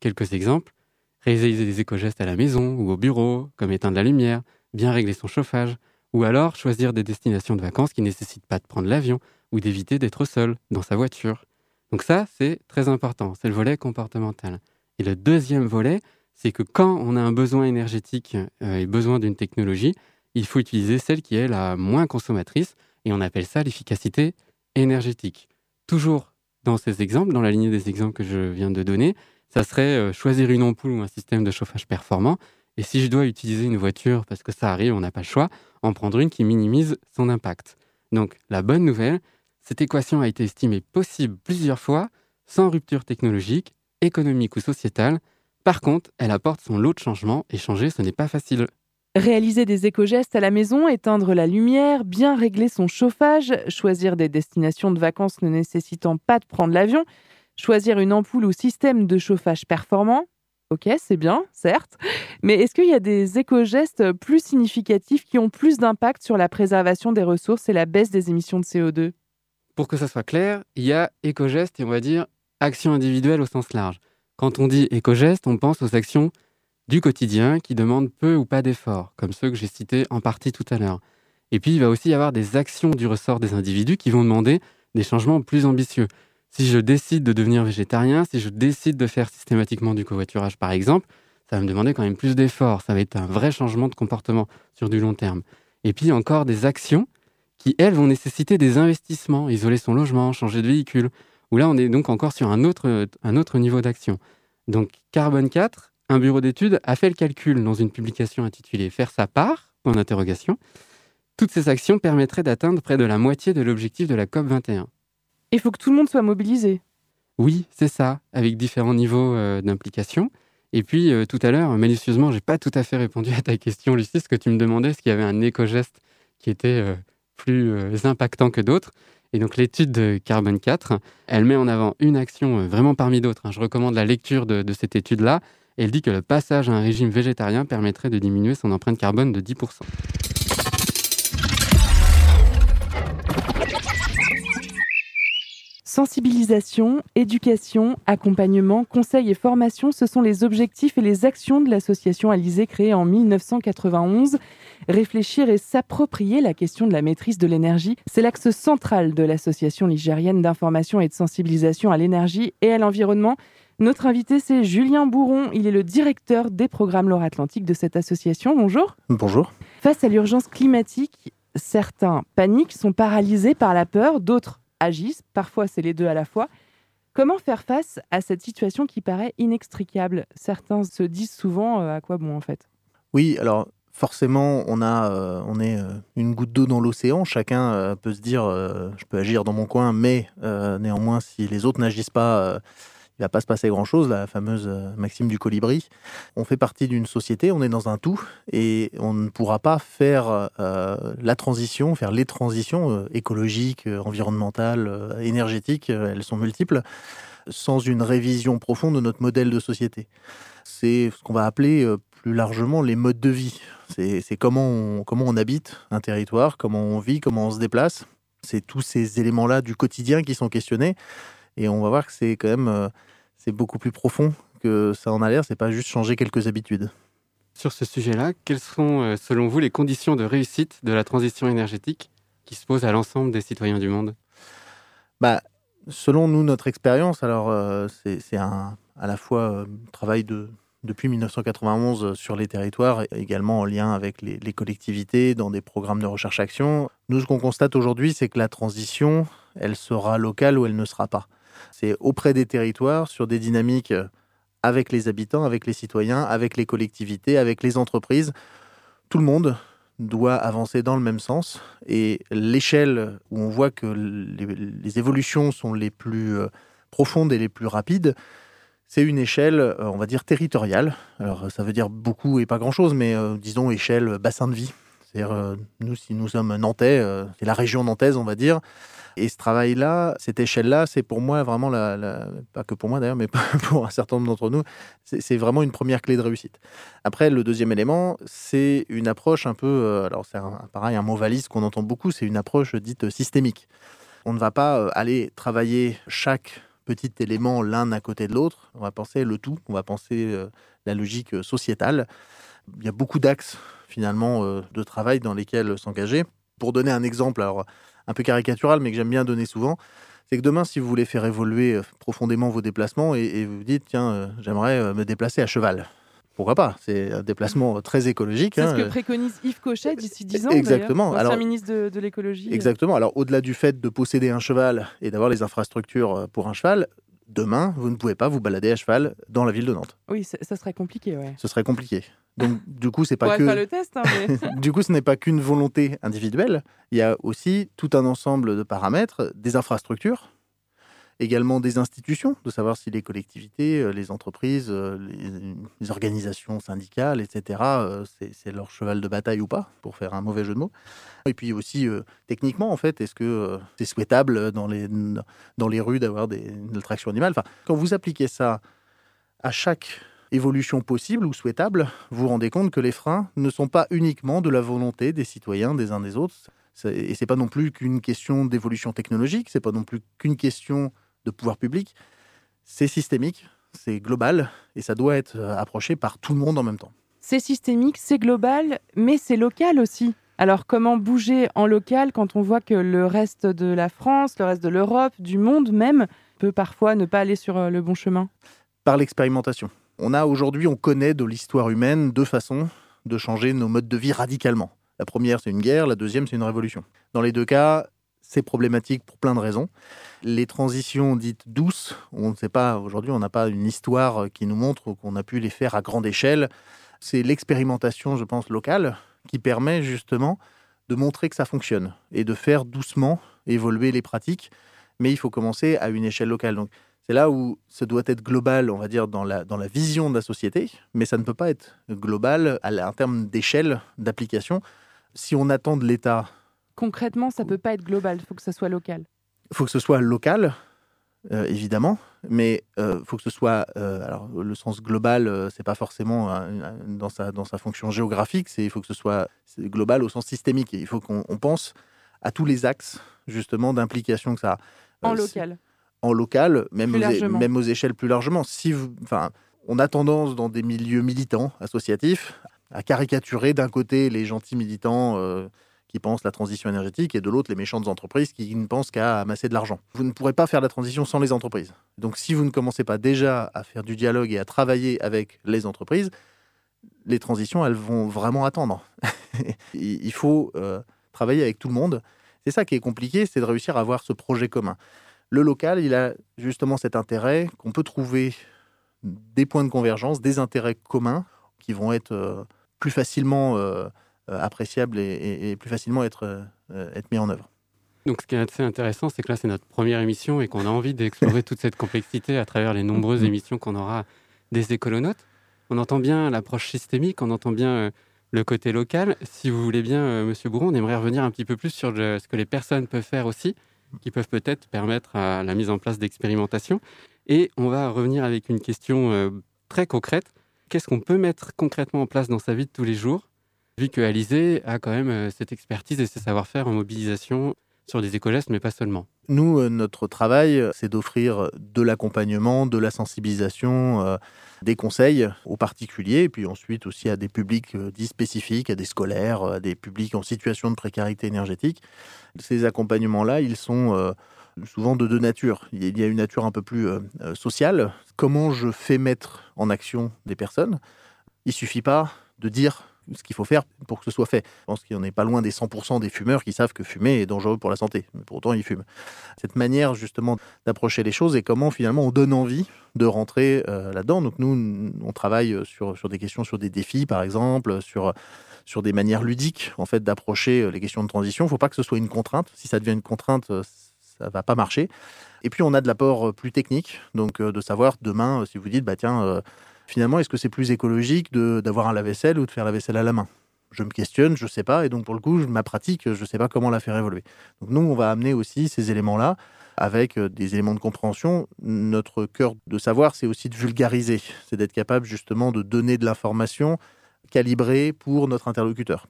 Quelques exemples réaliser des éco-gestes à la maison ou au bureau, comme éteindre la lumière, bien régler son chauffage, ou alors choisir des destinations de vacances qui ne nécessitent pas de prendre l'avion ou d'éviter d'être seul dans sa voiture. Donc ça, c'est très important, c'est le volet comportemental. Et le deuxième volet, c'est que quand on a un besoin énergétique euh, et besoin d'une technologie, il faut utiliser celle qui est la moins consommatrice, et on appelle ça l'efficacité énergétique. Toujours dans ces exemples, dans la lignée des exemples que je viens de donner, ça serait euh, choisir une ampoule ou un système de chauffage performant. Et si je dois utiliser une voiture, parce que ça arrive, on n'a pas le choix, en prendre une qui minimise son impact. Donc la bonne nouvelle, cette équation a été estimée possible plusieurs fois, sans rupture technologique, économique ou sociétale. Par contre, elle apporte son lot de changements, et changer, ce n'est pas facile. Réaliser des éco-gestes à la maison, éteindre la lumière, bien régler son chauffage, choisir des destinations de vacances ne nécessitant pas de prendre l'avion, choisir une ampoule ou système de chauffage performant. Ok, c'est bien, certes. Mais est-ce qu'il y a des éco-gestes plus significatifs qui ont plus d'impact sur la préservation des ressources et la baisse des émissions de CO2 Pour que ça soit clair, il y a éco-gestes et on va dire actions individuelles au sens large. Quand on dit éco-gestes, on pense aux actions du quotidien qui demandent peu ou pas d'efforts, comme ceux que j'ai cités en partie tout à l'heure. Et puis, il va aussi y avoir des actions du ressort des individus qui vont demander des changements plus ambitieux. Si je décide de devenir végétarien, si je décide de faire systématiquement du covoiturage par exemple, ça va me demander quand même plus d'efforts. Ça va être un vrai changement de comportement sur du long terme. Et puis encore des actions qui, elles, vont nécessiter des investissements, isoler son logement, changer de véhicule, où là, on est donc encore sur un autre, un autre niveau d'action. Donc, Carbone 4, un bureau d'études, a fait le calcul dans une publication intitulée Faire sa part, point d'interrogation. Toutes ces actions permettraient d'atteindre près de la moitié de l'objectif de la COP 21. Il faut que tout le monde soit mobilisé. Oui, c'est ça, avec différents niveaux euh, d'implication. Et puis, euh, tout à l'heure, malicieusement, j'ai pas tout à fait répondu à ta question, Lucie, ce que tu me demandais, est-ce qu'il y avait un éco-geste qui était euh, plus impactant que d'autres. Et donc, l'étude de Carbone 4, elle met en avant une action vraiment parmi d'autres. hein. Je recommande la lecture de, de cette étude-là. Elle dit que le passage à un régime végétarien permettrait de diminuer son empreinte carbone de 10%. Sensibilisation, éducation, accompagnement, conseil et formation, ce sont les objectifs et les actions de l'association Alizé créée en 1991. Réfléchir et s'approprier la question de la maîtrise de l'énergie, c'est l'axe central de l'association ligérienne d'information et de sensibilisation à l'énergie et à l'environnement. Notre invité, c'est Julien Bourron. Il est le directeur des programmes Loire-Atlantique de cette association. Bonjour. Bonjour. Face à l'urgence climatique, certains paniquent, sont paralysés par la peur, d'autres agissent, parfois c'est les deux à la fois. Comment faire face à cette situation qui paraît inextricable? Certains se disent souvent euh, à quoi bon en fait? Oui, alors forcément, on, a, euh, on est euh, une goutte d'eau dans l'océan. Chacun euh, peut se dire, je peux agir dans mon coin, mais néanmoins, si les autres n'agissent pas, il va pas se passer grand-chose, la fameuse euh, maxime du colibri. On fait partie d'une société, on est dans un tout, et on ne pourra pas faire euh, la transition, faire les transitions euh, écologiques, environnementales, énergétiques, elles sont multiples, sans une révision profonde de notre modèle de société. C'est ce qu'on va appeler plus largement les modes de vie. C'est comment comment on habite un territoire, comment on vit, comment on se déplace. C'est tous ces éléments-là du quotidien qui sont questionnés. Et on va voir que c'est quand même euh, c'est beaucoup plus profond que ça en a l'air. C'est pas juste changer quelques habitudes. Sur ce sujet-là, quelles sont, euh, selon vous, les conditions de réussite de la transition énergétique qui se posent à l'ensemble des citoyens du monde? Bah, selon nous, notre expérience, alors euh, c'est à la fois euh, travail de depuis 1991 sur les territoires, également en lien avec les, les collectivités dans des programmes de recherche-action. Nous, ce qu'on constate aujourd'hui, c'est que la transition, elle sera locale ou elle ne sera pas. C'est auprès des territoires, sur des dynamiques euh, avec les habitants, avec les citoyens, avec les collectivités, avec les entreprises. Tout le monde doit avancer dans le même sens. Et l'échelle où on voit que les, évolutions sont les plus euh, profondes et les plus rapides, c'est une échelle, euh, on va dire, territoriale. Alors, ça veut dire beaucoup et pas grand-chose, mais disons échelle bassin de vie. C'est-à-dire, nous, si nous sommes nantais, c'est la région nantaise, on va dire. Et ce travail-là, cette échelle-là, c'est pour moi vraiment, la, pas que pour moi d'ailleurs, mais <laughs> pour un certain nombre d'entre nous, c'est vraiment une première clé de réussite. Après, le deuxième élément, c'est une approche un peu, euh, alors c'est pareil, un mot valise qu'on entend beaucoup, c'est une approche dite systémique. On ne va pas euh, aller travailler chaque petit élément l'un à côté de l'autre, on va penser le tout, on va penser euh, la logique sociétale. Il y a beaucoup d'axes finalement de travail dans lesquels s'engager. Pour donner un exemple, alors un peu caricatural, mais que j'aime bien donner souvent, c'est que demain, si vous voulez faire évoluer euh, profondément vos déplacements et, et vous vous dites, tiens, euh, j'aimerais euh, me déplacer à cheval. Pourquoi pas? C'est un déplacement <laughs> très écologique. C'est hein, ce que euh, préconise Yves Cochet d'ici 10 ans. Exactement. ancien Alors- ministre de, de l'écologie. Exactement. Alors, au-delà du fait de posséder un cheval et d'avoir les infrastructures pour un cheval, demain, vous ne pouvez pas vous balader à cheval dans la ville de Nantes. Oui, ça serait compliqué, ouais. Ce serait compliqué. Donc, du coup, c'est pas que. le test, hein, mais... <laughs> <laughs> du coup, ce n'est pas qu'une volonté individuelle. Il y a aussi tout un ensemble de paramètres, des infrastructures, également des institutions, de savoir si les collectivités, euh, les entreprises, euh, les, organisations syndicales, etc., euh, c'est leur cheval de bataille ou pas, pour faire un mauvais jeu de mots. Et puis aussi, techniquement, en fait, est-ce que c'est souhaitable dans les, dans les rues d'avoir des, une traction animale? Enfin, Quand vous appliquez ça à chaque évolution possible ou souhaitable, vous vous rendez compte que les freins ne sont pas uniquement de la volonté des citoyens des uns des autres. Et c'est pas non plus qu'une question d'évolution technologique, c'est pas non plus qu'une question de pouvoir public. C'est systémique, c'est global, et ça doit être euh, approché par tout le monde en même temps. C'est systémique, c'est global, mais c'est local aussi. Alors comment bouger en local quand on voit que le reste de la France, le reste de l'Europe, du monde même, peut parfois ne pas aller sur euh, le bon chemin? Par l'expérimentation. On a aujourd'hui, on connaît de l'histoire humaine deux façons de changer nos modes de vie radicalement. La première, c'est une guerre, la deuxième, c'est une révolution. Dans les deux cas, c'est problématique pour plein de raisons. Les transitions dites douces, on ne sait pas, aujourd'hui, on n'a pas une histoire qui nous montre qu'on a pu les faire à grande échelle. C'est l'expérimentation, je pense, locale qui permet justement de montrer que ça fonctionne et de faire doucement évoluer les pratiques. Mais il faut commencer à une échelle locale. Donc, c'est là où ça doit être global, on va dire, dans la, dans la vision de la société, mais ça ne peut pas être global en termes d'échelle d'application. Si on attend de l'État Concrètement, ça peut pas être global, il faut que ça soit local. il faut que ce soit local, euh, évidemment, mais il faut que ce soit. euh, alors, le sens global, euh, c'est pas forcément dans, sa, dans sa fonction géographique, il faut que ce soit global au sens systémique. Et il faut qu'on on pense à tous les axes, justement, d'implication que ça a. En Euh, local. en local, même aux, même aux échelles plus largement. Si vous, enfin, on a tendance dans des milieux militants, associatifs, à caricaturer d'un côté les gentils militants euh, pensent la transition énergétique et de l'autre les méchantes entreprises qui ne pensent qu'à amasser de l'argent. Vous ne pourrez pas faire la transition sans les entreprises. Donc si vous ne commencez pas déjà à faire du dialogue et à travailler avec les entreprises, les transitions, elles vont vraiment attendre. <laughs> il il faut euh, travailler avec tout le monde. C'est ça qui est compliqué, c'est de réussir à avoir ce projet commun. Le local, il a justement cet intérêt qu'on peut trouver des points de convergence, des intérêts communs qui vont être euh, plus facilement euh, euh, appréciables et, et- et plus facilement être, euh, être mis en œuvre. Donc, ce qui est assez intéressant, c'est que là, c'est notre première émission et qu'on a envie d'explorer toute cette complexité à travers les nombreuses émissions qu'on aura des écolonautes. On entend bien l'approche systémique, on entend bien euh, le côté local. Si vous voulez bien, Monsieur Bourron, on aimerait revenir un petit peu plus sur le- ce que les personnes peuvent faire aussi, qui peuvent peut-être permettre à la mise en place d'expérimentations. Et on va revenir avec une question très concrète. Qu'est-ce qu'on peut mettre concrètement en place dans sa vie de tous les jours, vu que Alizé a quand même euh, cette expertise et ce savoir-faire en mobilisation sur des écogestes, mais pas seulement. Nous, euh, notre travail, euh, c'est d'offrir de l'accompagnement, de la sensibilisation, euh, des conseils aux particuliers, et puis ensuite aussi à des publics euh, dits spécifiques, à des scolaires, à des publics en situation de précarité énergétique. Ces accompagnements-là, ils sont euh, souvent de deux natures. Il y a une nature un peu plus sociale. Comment je fais mettre en action des personnes? Il suffit pas de dire ce qu'il faut faire pour que ce soit fait. Je pense qu'il n'y en est pas loin des 100% des fumeurs qui savent que fumer est dangereux pour la santé, mais pour autant ils fument. Cette manière justement d'approcher les choses et comment finalement on donne envie de rentrer euh, là-dedans. Donc nous, on travaille sur, sur des questions, sur des défis par exemple, sur, sur des manières ludiques en fait d'approcher euh, les questions de transition. Il ne faut pas que ce soit une contrainte. Si ça devient une contrainte, euh, ça va pas marcher. Et puis on a de l'apport euh, plus technique, donc euh, de savoir demain euh, si vous dites bah tiens euh, finalement est-ce que c'est plus écologique d'avoir un lave-vaisselle ou de faire la vaisselle à la main? Je me questionne, je ne sais pas, et donc pour le coup, ma pratique, je ne sais pas comment la faire évoluer. Donc nous, on va amener aussi ces éléments-là avec euh, des éléments de compréhension. Notre cœur de savoir, c'est aussi de vulgariser, c'est d'être capable justement de donner de l'information calibrée pour notre interlocuteur.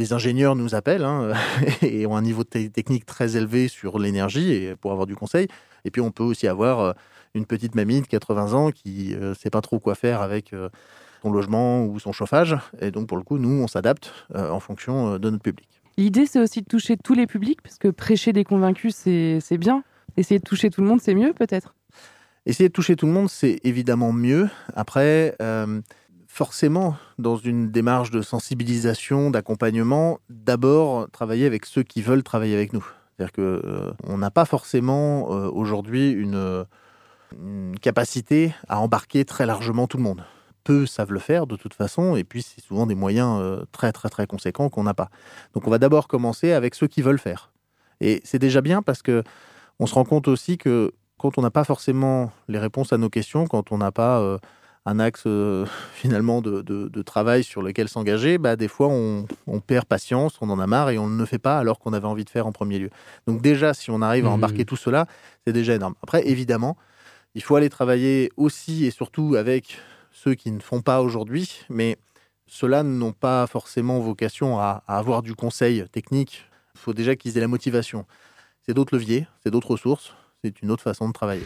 Des ingénieurs nous appellent hein, <laughs> et ont un niveau technique très élevé sur l'énergie et pour avoir du conseil. Et puis on peut aussi avoir euh, une petite mamie de 80 ans qui ne sait pas trop quoi faire avec son logement ou son chauffage. Et donc, pour le coup, nous, on s'adapte euh, en fonction euh, de notre public. L'idée, c'est aussi de toucher tous les publics, parce que prêcher des convaincus, c'est bien. Essayer de toucher tout le monde, c'est mieux peut-être? Essayer de toucher tout le monde, c'est évidemment mieux. Après, euh, forcément, dans une démarche de sensibilisation, d'accompagnement, d'abord travailler avec ceux qui veulent travailler avec nous. C'est-à-dire qu'on n'a pas forcément aujourd'hui une, une capacité à embarquer très largement tout le monde peu savent le faire de toute façon, et puis c'est souvent des moyens euh, très très très conséquents qu'on n'a pas. Donc on va d'abord commencer avec ceux qui veulent faire. Et c'est déjà bien parce que on se rend compte aussi que quand on n'a pas forcément les réponses à nos questions, quand on n'a pas euh, un axe euh, <laughs> finalement de, de, travail sur lequel s'engager, bah, des fois on, on, perd patience, on en a marre et on ne le fait pas alors qu'on avait envie de faire en premier lieu. Donc déjà, si on arrive à embarquer mmh. tout cela, c'est déjà énorme. Après, évidemment, il faut aller travailler aussi et surtout avec ceux qui ne font pas aujourd'hui, mais ceux-là n'ont pas forcément vocation à, à, avoir du conseil technique. Il faut déjà qu'ils aient la motivation. C'est d'autres leviers, c'est d'autres ressources, c'est une autre façon de travailler.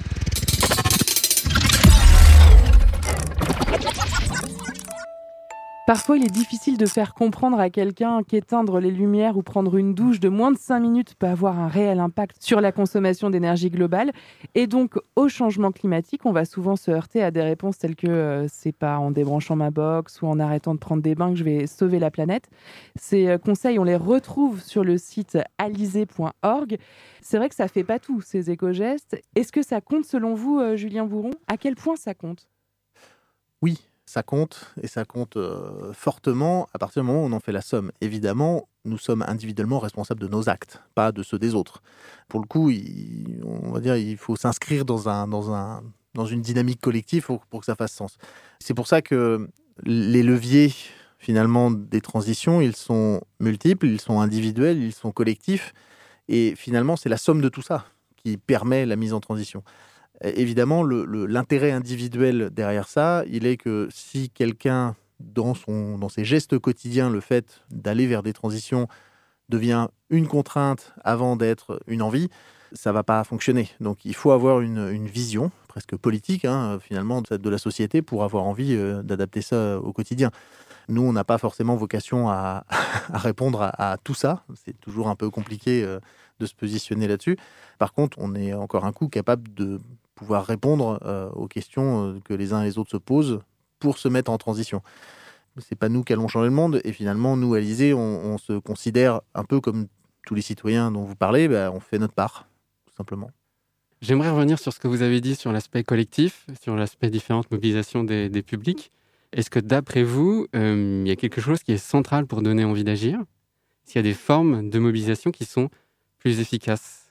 Parfois, il est difficile de faire comprendre à quelqu'un qu'éteindre les lumières ou prendre une douche de moins de 5 minutes peut avoir un réel impact sur la consommation d'énergie globale. Et donc, au changement climatique, on va souvent se heurter à des réponses telles que euh, c'est pas en débranchant ma box ou en arrêtant de prendre des bains que je vais sauver la planète. Ces euh, conseils, on les retrouve sur le site alizé.org. C'est vrai que ça fait pas tout, ces éco-gestes. Est-ce que ça compte selon vous, euh, Julien Bourron À quel point ça compte? Oui, ça compte et ça compte euh, fortement à partir du moment où on en fait la somme. Évidemment, nous sommes individuellement responsables de nos actes, pas de ceux des autres. Pour le coup, il, on va dire, il faut s'inscrire dans, un, dans, un, dans une dynamique collective pour, pour que ça fasse sens. C'est pour ça que les leviers finalement des transitions, ils sont multiples, ils sont individuels, ils sont collectifs, et finalement, c'est la somme de tout ça qui permet la mise en transition évidemment, l'intérêt individuel derrière ça, il est que si quelqu'un, dans, dans ses gestes quotidiens, le fait d'aller vers des transitions devient une contrainte avant d'être une envie, ça va pas fonctionner. Donc il faut avoir une, vision presque politique, hein, finalement, de la société pour avoir envie euh, d'adapter ça au quotidien. Nous, on n'a pas forcément vocation à, <laughs> répondre à, tout ça. C'est toujours un peu compliqué euh, de se positionner là-dessus. Par contre, on est encore un coup capable de pouvoir répondre euh, aux questions euh, que les uns et les autres se posent pour se mettre en transition. C'est pas nous qui allons changer le monde, et finalement, nous, à l'Élysée, on, se considère un peu comme tous les citoyens dont vous parlez, bah, on fait notre part, tout simplement. J'aimerais revenir sur ce que vous avez dit sur l'aspect collectif, sur l'aspect différente mobilisation des, publics. Est-ce que d'après vous, euh, il y a quelque chose qui est central pour donner envie d'agir? S'il y a des formes de mobilisation qui sont plus efficaces?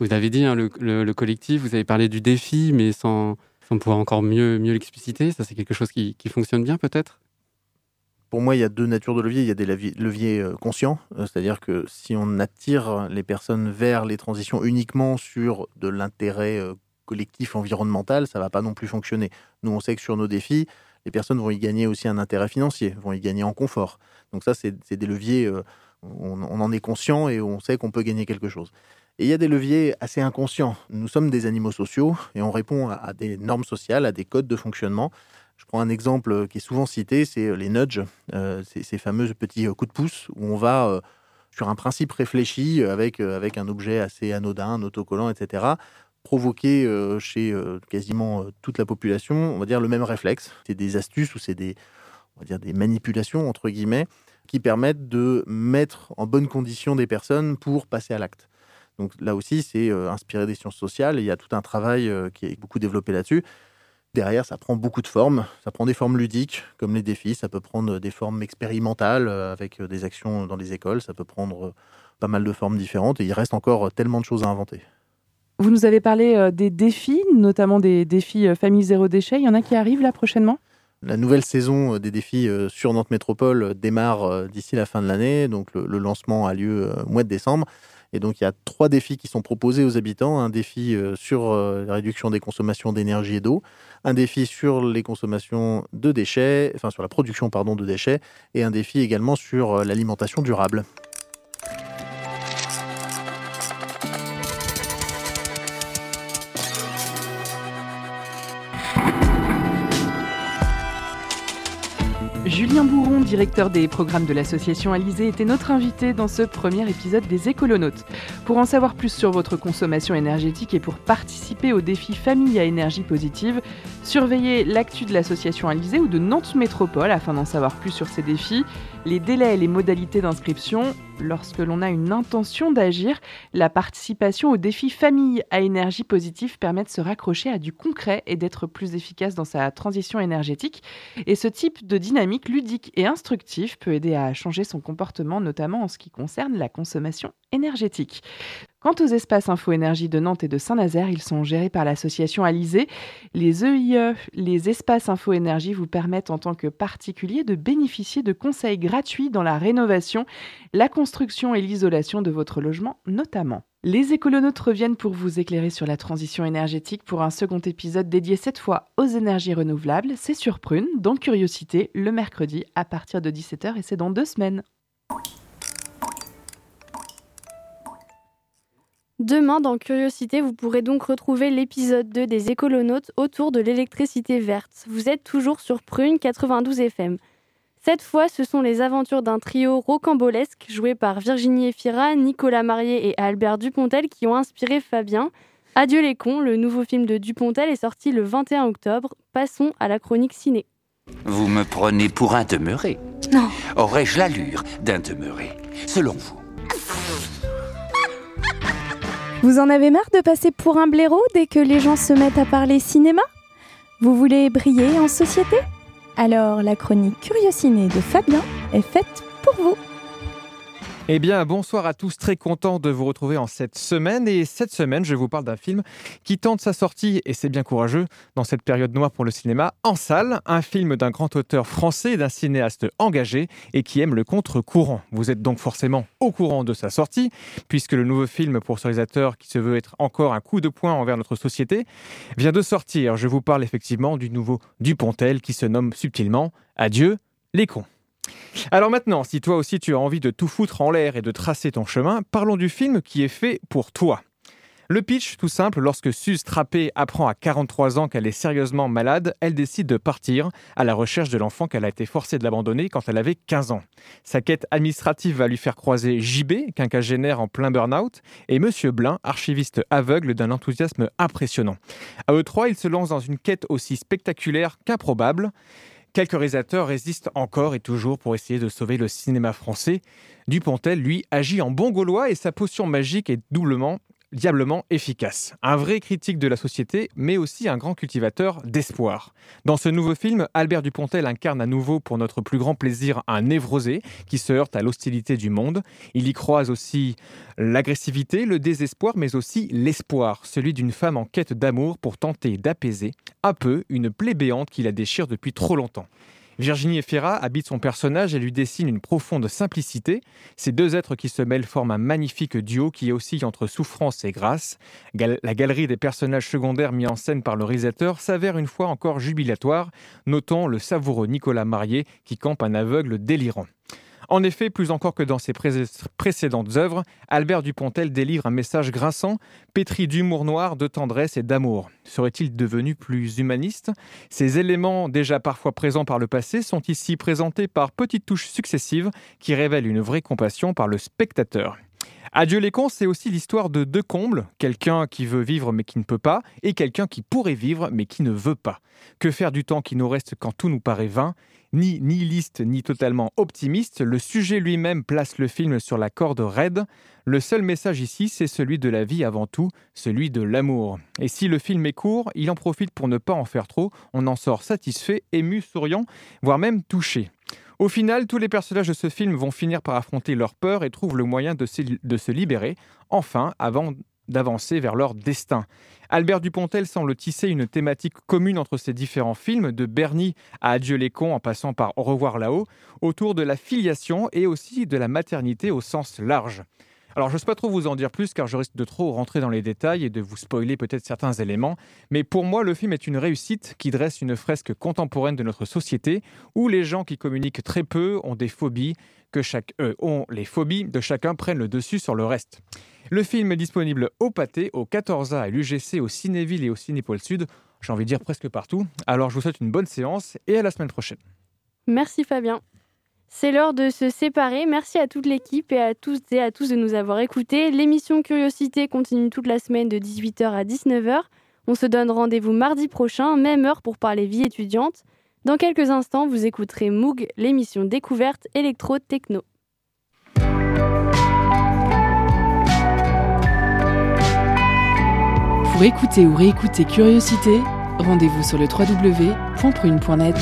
Vous avez dit hein, le, collectif, vous avez parlé du défi, mais sans, pouvoir encore mieux, l'expliciter. Ça, c'est quelque chose qui, fonctionne bien peut-être? Pour moi, il y a deux natures de leviers. Il y a des leviers euh, conscients, euh, c'est-à-dire que si on attire les personnes vers les transitions uniquement sur de l'intérêt euh, collectif environnemental, ça ne va pas non plus fonctionner. Nous, on sait que sur nos défis, les personnes vont y gagner aussi un intérêt financier, vont y gagner en confort. Donc ça, c'est des leviers, on, en est conscient et on sait qu'on peut gagner quelque chose. Et il y a des leviers assez inconscients. Nous sommes des animaux sociaux et on répond à, des normes sociales, à des codes de fonctionnement. Je prends un exemple qui est souvent cité, c'est les nudges, euh, ces, fameux petits euh, coups de pouce où on va euh, sur un principe réfléchi avec, avec un objet assez anodin, un autocollant, etc., provoquer chez quasiment toute la population, on va dire, le même réflexe. C'est des astuces ou c'est des, des manipulations, entre guillemets, qui permettent de mettre en bonne condition des personnes pour passer à l'acte. Donc là aussi, c'est euh, inspiré des sciences sociales. il y a tout un travail euh, qui est beaucoup développé là-dessus. Derrière, ça prend beaucoup de formes. Ça prend des formes ludiques, comme les défis. Ça peut prendre des formes expérimentales euh, avec des actions dans les écoles. Ça peut prendre pas mal de formes différentes. Et il reste encore tellement de choses à inventer. Vous nous avez parlé des défis, notamment des défis famille zéro déchet. Il y en a qui arrivent là prochainement? La nouvelle saison des défis sur Nantes Métropole démarre d'ici la fin de l'année. Donc le, lancement a lieu au mois de décembre. Et donc, il y a trois défis qui sont proposés aux habitants. Un défi euh, sur euh, la réduction des consommations d'énergie et d'eau, un défi sur les consommations de déchets, enfin sur la production pardon, de déchets, et un défi également sur euh, l'alimentation durable. Julien Bourron, directeur des programmes de l'association Alizé, était notre invité dans ce premier épisode des Écolonautes. Pour en savoir plus sur votre consommation énergétique et pour participer au défi Famille à énergie positive, surveillez l'actu de l'association Alizé ou de Nantes Métropole afin d'en savoir plus sur ces défis, les délais et les modalités d'inscription. Lorsque l'on a une intention d'agir, la participation au défi Famille à énergie positive permet de se raccrocher à du concret et d'être plus efficace dans sa transition énergétique. Et ce type de dynamique ludique et instructive peut aider à changer son comportement, notamment en ce qui concerne la consommation énergétique. Quant aux espaces info-énergie de Nantes et de Saint-Nazaire, ils sont gérés par l'association Alizé. Les EIE, les espaces info-énergie, vous permettent en tant que particulier de bénéficier de conseils gratuits dans la rénovation, la construction et l'isolation de votre logement notamment. Les écolonautes reviennent pour vous éclairer sur la transition énergétique pour un second épisode dédié cette fois aux énergies renouvelables. C'est sur Prune, dans Curiosité, le mercredi à partir de 17h et c'est dans deux semaines. Demain, dans Curiosité, vous pourrez donc retrouver l'épisode 2 des écolonautes autour de l'électricité verte. Vous êtes toujours sur Prune 92 FM. Cette fois, ce sont les aventures d'un trio rocambolesque joué par Virginie Efira, Nicolas Marié et Albert Dupontel qui ont inspiré Fabien. Adieu les cons, le nouveau film de Dupontel est sorti le 21 octobre. Passons à la chronique ciné. Vous me prenez pour un demeuré Non. Aurais-je l'allure d'un demeuré Selon vous? Vous en avez marre de passer pour un blaireau dès que les gens se mettent à parler cinéma? Vous voulez briller en société? Alors la chronique Curiosiné de Fabien est faite pour vous. Eh bien, bonsoir à tous, très content de vous retrouver en cette semaine. Et cette semaine, je vous parle d'un film qui tente sa sortie, et c'est bien courageux, dans cette période noire pour le cinéma, en salle. Un film d'un grand auteur français, d'un cinéaste engagé et qui aime le contre-courant. Vous êtes donc forcément au courant de sa sortie, puisque le nouveau film pour ce réalisateur, qui se veut être encore un coup de poing envers notre société, vient de sortir. Je vous parle effectivement du nouveau Dupontel qui se nomme subtilement Adieu les cons. Alors maintenant, si toi aussi tu as envie de tout foutre en l'air et de tracer ton chemin, parlons du film qui est fait pour toi. Le pitch, tout simple, lorsque Suze Trappé apprend à 43 ans qu'elle est sérieusement malade, elle décide de partir à la recherche de l'enfant qu'elle a été forcée de l'abandonner quand elle avait 15 ans. Sa quête administrative va lui faire croiser JB, quinquagénaire en plein burn-out, et Monsieur Blin, archiviste aveugle d'un enthousiasme impressionnant. À eux trois, ils se lancent dans une quête aussi spectaculaire qu'improbable. Quelques réalisateurs résistent encore et toujours pour essayer de sauver le cinéma français. Dupontel, lui, agit en bon gaulois et sa potion magique est doublement, diablement efficace. Un vrai critique de la société, mais aussi un grand cultivateur d'espoir. Dans ce nouveau film, Albert Dupontel incarne à nouveau, pour notre plus grand plaisir, un névrosé qui se heurte à l'hostilité du monde. Il y croise aussi l'agressivité, le désespoir, mais aussi l'espoir, celui d'une femme en quête d'amour pour tenter d'apaiser un peu une plaie béante qui la déchire depuis trop longtemps. Virginie Efira habite son personnage et lui dessine une profonde simplicité. Ces deux êtres qui se mêlent forment un magnifique duo qui oscille entre souffrance et grâce. La galerie des personnages secondaires mis en scène par le réalisateur s'avère une fois encore jubilatoire, notons le savoureux Nicolas Marié qui campe un aveugle délirant. En effet, plus encore que dans ses pré précédentes œuvres, Albert Dupontel délivre un message grinçant, pétri d'humour noir, de tendresse et d'amour. Serait-il devenu plus humaniste? Ces éléments, déjà parfois présents par le passé, sont ici présentés par petites touches successives qui révèlent une vraie compassion par le spectateur. Adieu les cons, c'est aussi l'histoire de deux combles, quelqu'un qui veut vivre mais qui ne peut pas, et quelqu'un qui pourrait vivre mais qui ne veut pas. Que faire du temps qui nous reste quand tout nous paraît vain? Ni nihiliste ni totalement optimiste, le sujet lui-même place le film sur la corde raide. Le seul message ici, c'est celui de la vie avant tout, celui de l'amour. Et si le film est court, il en profite pour ne pas en faire trop, on en sort satisfait, ému, souriant, voire même touché. Au final, tous les personnages de ce film vont finir par affronter leur peur et trouvent le moyen de se, libérer, enfin, avant d'avancer vers leur destin. Albert Dupontel semble tisser une thématique commune entre ces différents films, de Bernie à Adieu les cons en passant par Au revoir là-haut, autour de la filiation et aussi de la maternité au sens large. Alors, je n'ose pas trop vous en dire plus car je risque de trop rentrer dans les détails et de vous spoiler peut-être certains éléments. Mais pour moi, le film est une réussite qui dresse une fresque contemporaine de notre société où les gens qui communiquent très peu ont des phobies, que chaque, eux ont les phobies de chacun prennent le dessus sur le reste. Le film est disponible au Pâté, au 14A, à l'UGC, au Cinéville et au Cinépole Sud. J'ai envie de dire presque partout. Alors, je vous souhaite une bonne séance et à la semaine prochaine. Merci Fabien. C'est l'heure de se séparer. Merci à toute l'équipe et à tous et à tous de nous avoir écoutés. L'émission Curiosité continue toute la semaine de 18h à 19h. On se donne rendez-vous mardi prochain, même heure pour parler vie étudiante. Dans quelques instants, vous écouterez Moog, l'émission découverte électro-techno. Pour écouter ou réécouter Curiosité, rendez-vous sur le www.prune.net.